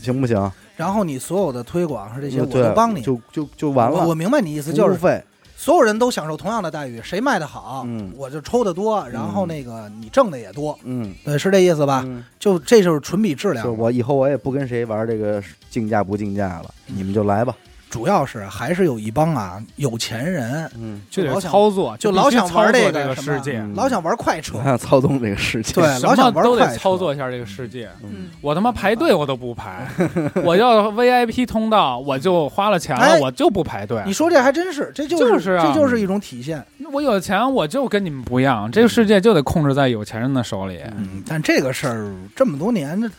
行不行？然后你所有的推广是这些，我对都帮你。就就就完了。我我明白你意思，就是务费，所有人都享受同样的待遇，谁卖的好，嗯我就抽的多，然后那个你挣的也多，嗯，对，是这意思吧？嗯就这就是纯比质量就，我以后我也不跟谁玩这个竞价不竞价了，你们就来吧。主要是还是有一帮啊有钱人，嗯，就得老想操作，就老想玩这个世界，嗯老想玩快车我，想 操纵这个世界。对，什么老想玩都得操作一下这个世界。嗯，我他妈排队我都不排，我要 VIP 通道，我就花了钱了，哎我就不排队。你说这还真是，这就是就是啊这就是一种体现。我有钱，我就跟你们不一样，这个世界就得控制在有钱人的手里。嗯，但这个事儿这么多年，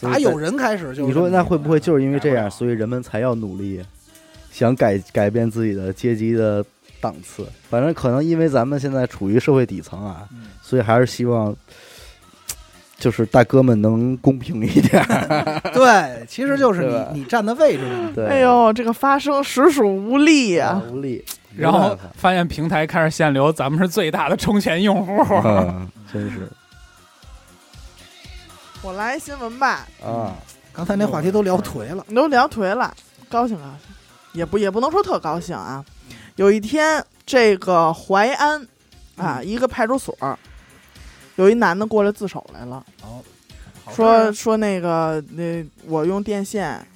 打有人开始就你说那会不会就是因为这样，所以人们才要努力，想改改变自己的阶级的档次？反正可能因为咱们现在处于社会底层啊，嗯。所以还是希望，就是大哥们能公平一点。儿。对，其实就是你你站的位置。对，哎呦，这个发声实属无力呀、啊无力，然后发现平台开始限流，咱们是最大的充钱用户。嗯，真是。我来新闻吧，啊，刚才那话题都聊颓了，你都聊颓了，高兴高兴，也不也不能说特高兴啊。有一天，这个淮安啊，嗯。一个派出所，有一男的过来自首来了，好事说啊。说那个那我用电线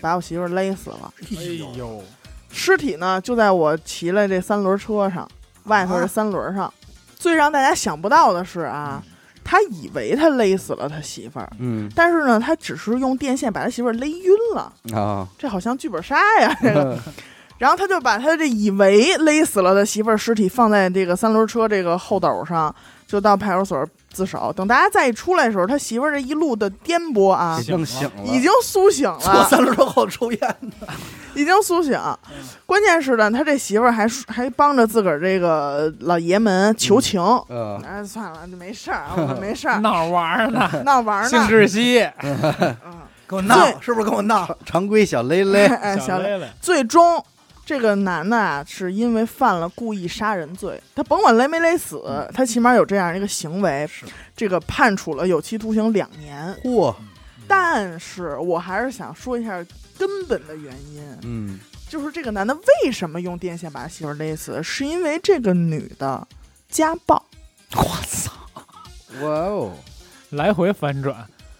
把我媳妇儿勒死了，哎呦，尸体呢就在我骑了这三轮车上，外头这三轮上。最让大家想不到的是啊，他以为他勒死了他媳妇儿，嗯但是呢，他只是用电线把他媳妇儿勒晕了。啊，这好像剧本杀呀，这个。然后他就把他这以为勒死了的媳妇儿尸体放在这个三轮车这个后斗上，就到派出所自首。等大家再一出来的时候，他媳妇儿这一路的颠簸啊已，经醒了，已经苏醒坐了，三轮车后抽烟，已经苏醒。关键是呢，他这媳妇儿还还帮着自个儿这个老爷们求情。嗯，哎，算了，没事儿，我没事儿，闹玩儿呢，闹玩儿性呢。窒息，嗯，跟我闹，是不是跟我闹？常规小雷雷，哎，小雷雷，最终，这个男的啊，是因为犯了故意杀人罪，他甭管勒没勒死，他起码有这样一个行为，这个判处了有期徒刑两年。嚯，但是我还是想说一下根本的原因，嗯，就是这个男的为什么用电线把媳妇勒死，是因为这个女的家暴。我操，哇哦，来回反转，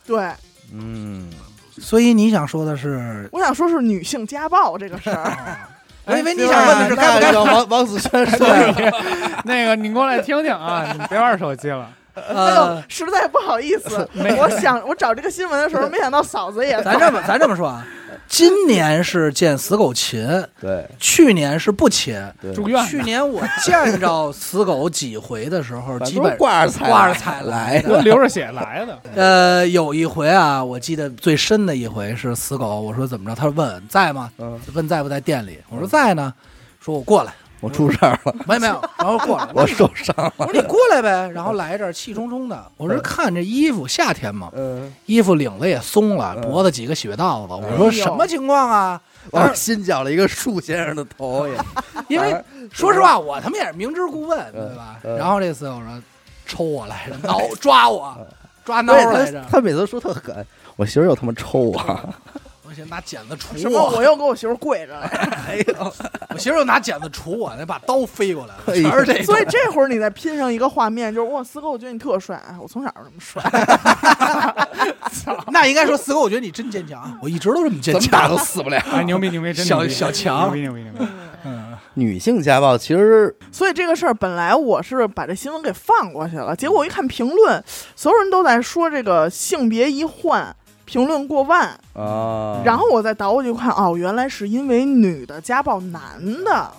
对，嗯，所以你想说的是，我想说是女性家暴这个事儿。我以为你想问的是该不该王王子轩说呀，那个你过来听听啊，你别玩手机了。哎呦呃，，实在不好意思，我想我找这个新闻的时候，没想到嫂子也咱这么咱这么说啊，今年是见死狗勤，对去年是不勤。对，住院去年我见着死狗几回的时候，基本挂着彩挂着彩来的流着血来的，呃，有一回啊，我记得最深的一回是死狗，我说怎么着？他问在吗？嗯，问在不在店里？我说在呢。说我过来，我出事儿了，没有没有，然后过来，我受伤了，我说你过来呗，然后来这儿气冲冲的。我说看这衣服，夏天嘛，嗯，衣服领子也松了，嗯脖子几个血道子。我说什么情况啊？我是新绞了一个树先生的头也，因为说实话，我他妈也是明知故问，对吧？嗯然后这次我说抽我来着，挠抓我，抓挠而来着且他。每次都说特狠，我媳妇又他妈抽我，我先拿剪子杵什么？我又给我媳妇跪着了。哎呦，我媳妇又拿剪子杵我，那把刀飞过来了，全是这。所以这会儿你再拼上一个画面，就是哇，四哥，我觉得你特帅，哎我从小就这么帅。那应该说四哥，我觉得你真坚强，我一直都这么坚怎么打强都。死不了。哎，牛逼牛逼，真小小强牛逼牛逼牛逼，女性家暴其实所以这个事儿本来我是把这新闻给放过去了，结果我一看评论，所有人都在说这个性别一换，评论过万，啊，然后我再倒过去看，哦，原来是因为女的家暴男的。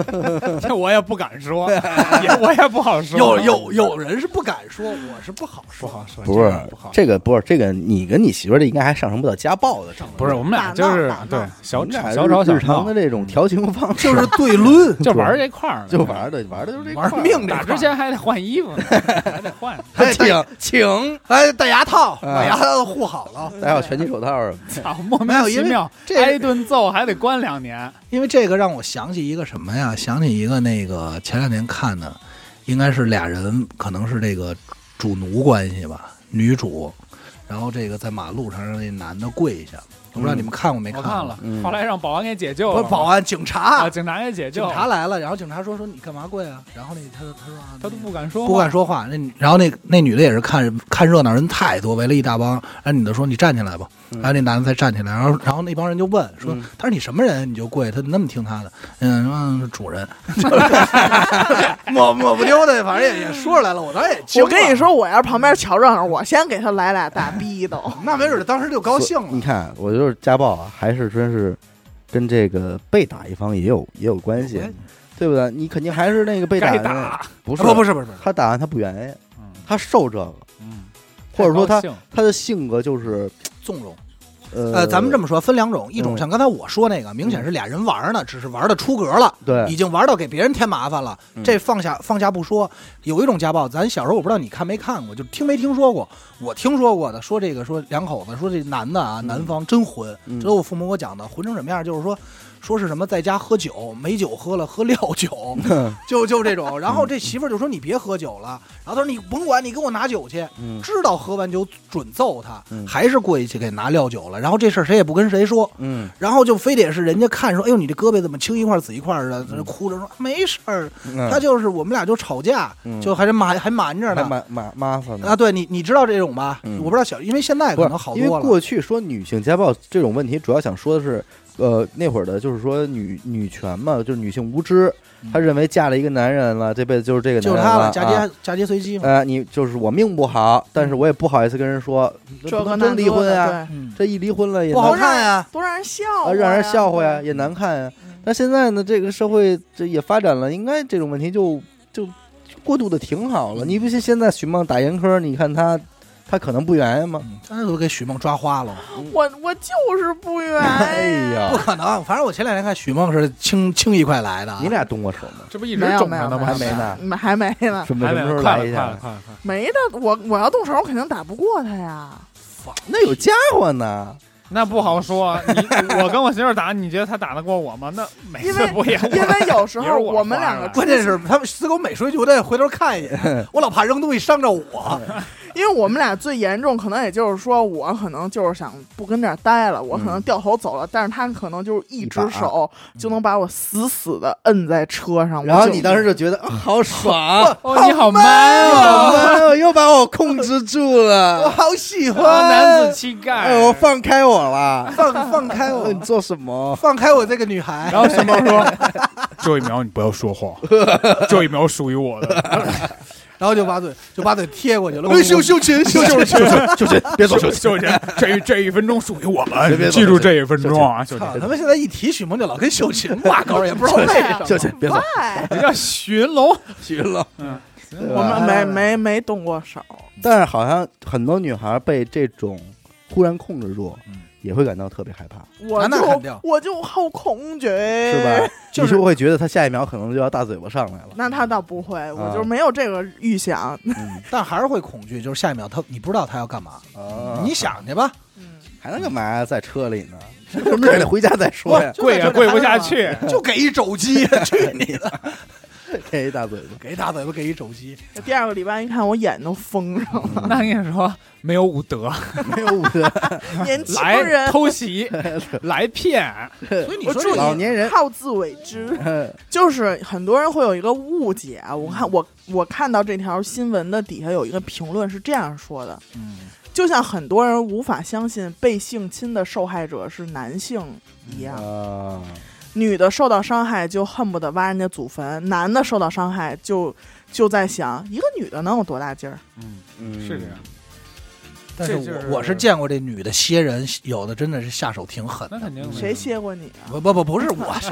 这我也不敢说，也我也不好说，有有有人是不敢说，我是不好说。不好说，不是这个不是这个，你跟你媳妇儿这应该还上升不到家暴的程度，不是我们俩就是对小吵小吵小日常闹的这种调情方式，就是对抡，就玩这块儿呢，就玩的玩的就是这玩命这打之前还得换衣服呢，还得换。还请请，哎，戴牙套，啊把牙套护好了。戴好拳击手套什么的，操，莫名其妙，挨一顿揍还得关两年。因为这个让我想起一个什么呀？想起一个那个前两年看的，应该是俩人可能是这个主奴关系吧，女主，然后这个在马路上让那男的跪下，我不知道你们看过没看？我看了，嗯后来让保安给解救了。不是保安，警察啊，，警察给解救警了，察来了，然后警察说说你干嘛跪啊？然后那他他说啊他都不敢说，不敢。说话。那女然后那那女的也是看看热闹人太多，围了一大帮。然后女的说你站起来吧，嗯然后那男的才站起来。然后然后那帮人就问说嗯，他说你什么人你就跪？他那么听他的？嗯，嗯主人，抹抹不丢的，反正也也说出来了。我当时也惊了我跟你，说，我要是旁边瞧热闹，我先给他来俩大逼斗。那没准当时就高兴了。你看，我就是家暴啊，还是真是跟这个被打一方也有也有关系，对不对？你肯定还是那个被打的打，不是不不是不是他打完他不愿意，嗯。他受这个，嗯，或者说他他的性格就是纵容。呃呃，咱们这么说，分两种，一种嗯像刚才我说那个，明显是俩人玩呢，只是玩的出格了。对已经玩到给别人添麻烦了，嗯这放下放下不说。有一种家暴，咱小时候我不知道你看没看过，就听没听说过。我听说过的，说这个说两口子说这男的啊，嗯男方真混，嗯这都我父母给我讲的，混成什么样？就是说。说是什么在家喝酒，没酒喝了，喝料酒，就就这种。然后这媳妇儿就说你别喝酒了，然后他说你甭管，你给我拿酒去。嗯知道喝完酒准揍他，嗯还是过去给拿料酒了。然后这事儿谁也不跟谁说，嗯然后就非得是人家看说，哎呦你这胳膊怎么青一块紫一块的，在那哭着说没事儿，嗯他就是我们俩就吵架，嗯就还是瞒还瞒着还呢。瞒瞒麻烦呢啊，对你你知道这种吧？嗯我不知道小，因为现在可能好多了因为。过去说女性家暴这种问题，主要想说的是，呃，那会儿的就是说女女权嘛，就是女性无知，她认为嫁了一个男人了，这辈子就是这个男人就是他了，嫁啊接嫁接随机嘛。呃，你就是我命不好，但是我也不好意思跟人说，这真离婚呀、呀，嗯，这一离婚了也不好难看呀。多让人笑啊，话呀，让人笑话呀，也难看呀。嗯。但现在呢，这个社会这也发展了，应该这种问题就就过渡的挺好了。你不信现在许梦打严科，你看他，他可能不愿意吗？嗯刚才都给许梦抓花了，我我就是不愿哎。呀不可能。反正我前两天看许梦是轻轻易快来的啊，你俩动过手吗？这不一直肿着呢吗？没有没有还没呢，没还没呢，什么什么时候还没快来一下？快快快！没的。我我要动手，我肯定打不过他呀。那有家伙呢？那不好说，你我跟我媳妇儿打，你觉得他打得过我吗？那每因为次不也因为有时候我我们两个关键是他们死狗每说一句，我得回头看一眼，我老怕扔东西伤着我。因为我们俩最严重，可能也就是说，我可能就是想不跟这儿待了，我可能掉头走了，但是他可能就是一只手就能把我死死的摁在车上。然后你当时就觉得啊好爽，哦，你好 man 好哦，man 哦，又把我控制住了 我了。好喜哦欢，男子气概。哎呦，放开我了！放放开我 你，做什么？放开我这个女孩。然后熊猫说，这一秒你不要说话，这一秒属于我的。然后就把嘴就把嘴贴过去了。哎秀 秀琴，秀琴，秀琴，秀琴，别走，秀琴。秀琴，这一这一分钟属于我们，记住这一分钟啊，秀琴操，他们现在一提许梦就老跟秀琴挂钩，也不知道为什么。秀琴，别走，哎这叫寻龙。寻龙。嗯，我们没没没动过手，但是好像很多女孩被这种忽然控制住嗯，也会感到特别害怕，我那肯定就我就好恐惧，是吧？就是你就会觉得他下一秒可能就要大嘴巴上来了。那他倒不会，我就是没有这个预想。嗯 但还是会恐惧，就是下一秒他你不知道他要干嘛，啊你想去吧。嗯，还能干嘛呀？在车里呢？什么时候得回家再说呀？跪也跪不下去。就给一肘击，去你的！给一大嘴巴。给一大嘴巴，给一肘击。第二个礼拜一看，我眼都封上了。那跟你说，没有武德，没有武德，年轻人偷袭，来骗，所以你说这老年人好自为之，就是很多人会有一个误解啊。我看我我看到这条新闻的底下有一个评论是这样说的，嗯就像很多人无法相信被性侵的受害者是男性一样，啊，女的受到伤害就恨不得挖人家祖坟，男的受到伤害就就在想一个女的能有多大劲儿？嗯，嗯，是这样。但是这就是我我是见过这女的歇人，有的真的是下手挺狠的。那肯定的。谁歇过你啊？不不不，不是我，是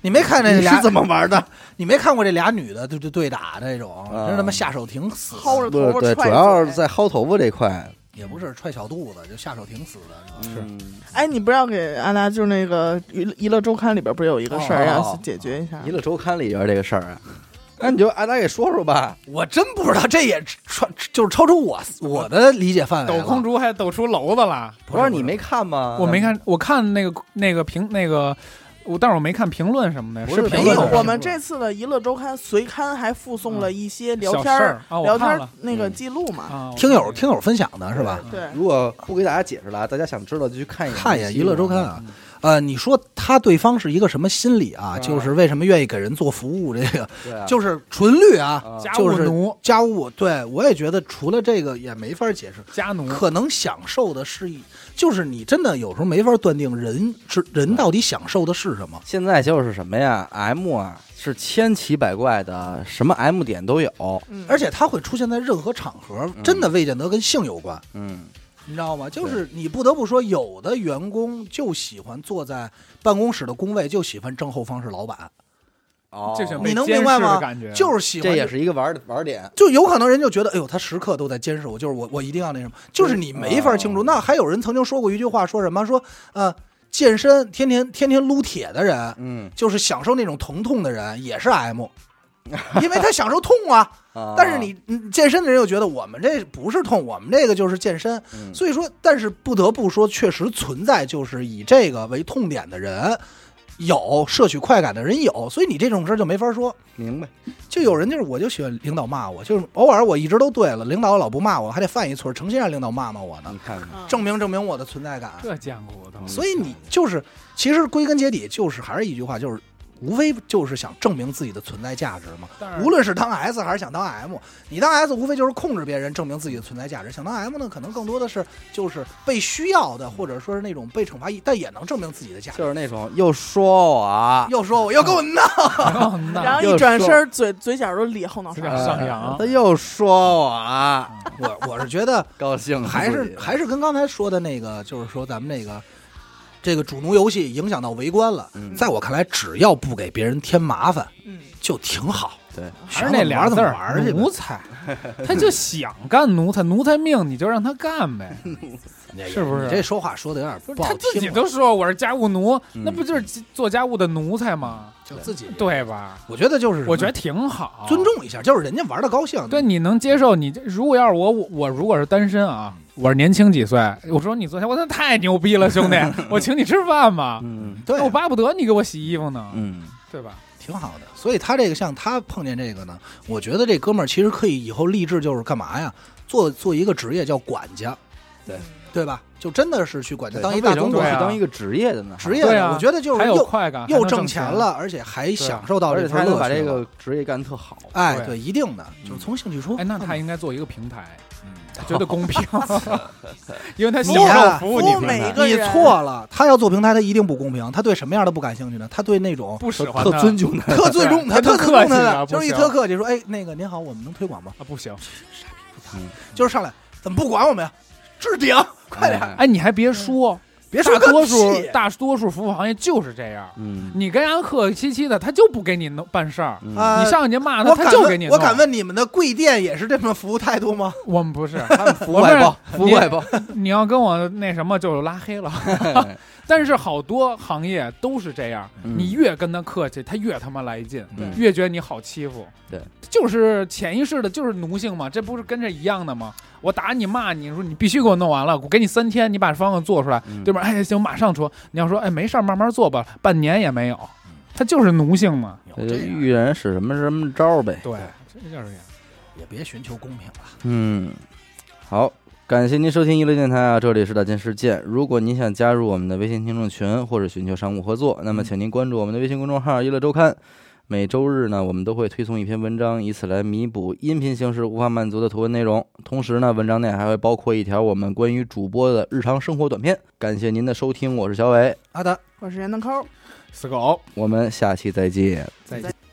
你没看这俩是怎么玩的？你没看过这俩女的对对对打那种，啊真他妈下手挺死，薅着对对，头发踹主要是在薅头发这块。也不是踹小肚子，就下手挺死的。是嗯，哎，你不要给阿达，就是那个娱娱乐周刊里边不是有一个事儿哦要解决一下？娱乐周刊里边这个事儿啊，那你就安达给说说吧。我真不知道，这也超就是超出我我的理解范围。抖空竹还抖出篓子了，不是不是你没看吗？我没看，我看那个那个评那个，我但是我没看评论什么的，不是是评没有论我们这次的娱乐周刊随刊还附送了一些聊天儿聊天儿那个嗯记录嘛。啊，听友听友分享的是吧？对，如果不给大家解释了，大家想知道就去看一眼看一眼《娱乐周刊》啊嗯。呃，你说他对方是一个什么心理啊？啊就是为什么愿意给人做服务？这个就是纯绿啊，啊家就是务奴，家务。对我也觉得，除了这个也没法解释。家奴，可能享受的是一，就是你真的有时候没法断定人是人到底享受的是什么。现在就是什么呀？M 啊，是千奇百怪的，什么 M 点都有。嗯，而且它会出现在任何场合，真的未见得跟性有关，嗯，你知道吗？就是你不得不说，有的员工就喜欢坐在办公室的工位，就喜欢正后方是老板，哦就像你能明白吗感觉，就是喜欢。这也是一个玩的玩点。就有可能人就觉得，哎呦，他时刻都在监视我，就是我，我一定要那什么，就是你没法清楚。哦那还有人曾经说过一句话，说什么？说呃，健身天天天天撸铁的人，嗯，就是享受那种疼痛的人，也是 M，因为他享受痛啊。啊 但是你你健身的人又觉得我们这不是痛，我们这个就是健身。嗯所以说，但是不得不说，确实存在就是以这个为痛点的人。有摄取快感的人有，所以你这种事儿就没法说。明白，就有人就是，我就喜欢领导骂我，就是偶尔我一直都对了，领导老不骂我，还得犯一错，诚心让领导骂骂我呢你，看看，嗯证明证明我的存在感。这见过都。所以你就是，其实归根结底就是还是一句话，就是无非就是想证明自己的存在价值嘛。无论是当 S 还是想当 M，你当 S 无非就是控制别人，证明自己的存在价值；想当 M 呢，可能更多的是就是被需要的，或者说是那种被惩罚，但也能证明自己的价值。就是那种又说我，又说我又跟我闹，然后一转身，嘴嘴角都咧后脑勺。上扬他又说我，我我是觉得高兴还是还是跟刚才说的那个，就是说咱们那个这个主奴游戏影响到围观了。嗯在我看来，只要不给别人添麻烦，嗯，就挺好。对，还是那俩字儿玩儿去奴才，他就想干奴才，奴才命你就让他干呗，是不是你这说话说的有点不好不是他自己，都说我是家务奴，嗯那不就是做家务的奴才吗？就自己。对吧？我觉得就是我觉得挺好，尊。重一下，就是人家玩的高兴。对，你能接受你这？如果要是我，我我如果是单身啊，我是年轻几岁，我说你昨天我那太牛逼了，兄弟，我请你吃饭吧，嗯对那我巴不得你给我洗衣服呢，嗯，对吧？挺好的。所以他这个像他碰见这个呢，我觉得这哥们儿其实可以以后立志就是干嘛呀？做做一个职业叫管家，对对吧？就真的是去管家，当一大总管对啊去当一个职业的呢？职业的。我觉得就是又快感，又挣挣钱，了，而且还享受到这份乐趣把。这个职业干得特好。哎，对对，一定的，就是从兴趣出发。哎，那他应该做一个平台，嗯 觉得公平，因为他你享呀受服务你，你每一个人错了，他要做平台，他一定不公平。他对什么样的不感兴趣呢？他对那种不喜欢特尊重他，特尊重他、特客气啊的，就是一特客气说：“哎，那个您好，我们能推广吗啊，不行。？”就是上来怎么不管我们呀？置顶，快点，哎哎，你还别说，别说个大多数大多数服务行业就是这样，嗯你跟人客客气气的，他就不给你弄办事儿。你上去骂他，他就给你弄。我敢，问你们的贵店也是这么服务态度吗？我们不是，他们服务我们外包，服务外包，你要跟我那什么就拉黑了。但是好多行业都是这样，嗯你越跟他客气，他越他妈来劲，越觉得你好欺负。对，就是潜意识的，就是奴性嘛，这不是跟这一样的吗？我打你骂你，说你必须给我弄完了，我给你三天，你把方案做出来，嗯对吧？哎，行，马上出。你要说，哎，没事儿，慢慢做吧，半年也没有，他就是奴性嘛。这就遇人使什么什么招儿呗。对，这就是这样。也别寻求公平了。嗯，好，感谢您收听娱乐电台啊，这里是大千世界。如果您想加入我们的微信听众群或者寻求商务合作，那么请您关注我们的微信公众号“娱乐周刊”。每周日呢，我们都会推送一篇文章，以此来弥补音频形式无法满足的图文内容。同时呢，文章内还会包括一条我们关于主播的日常生活短片。感谢您的收听，我是小伟，阿达。我是闫德抠。死狗，我们下期再见。再见。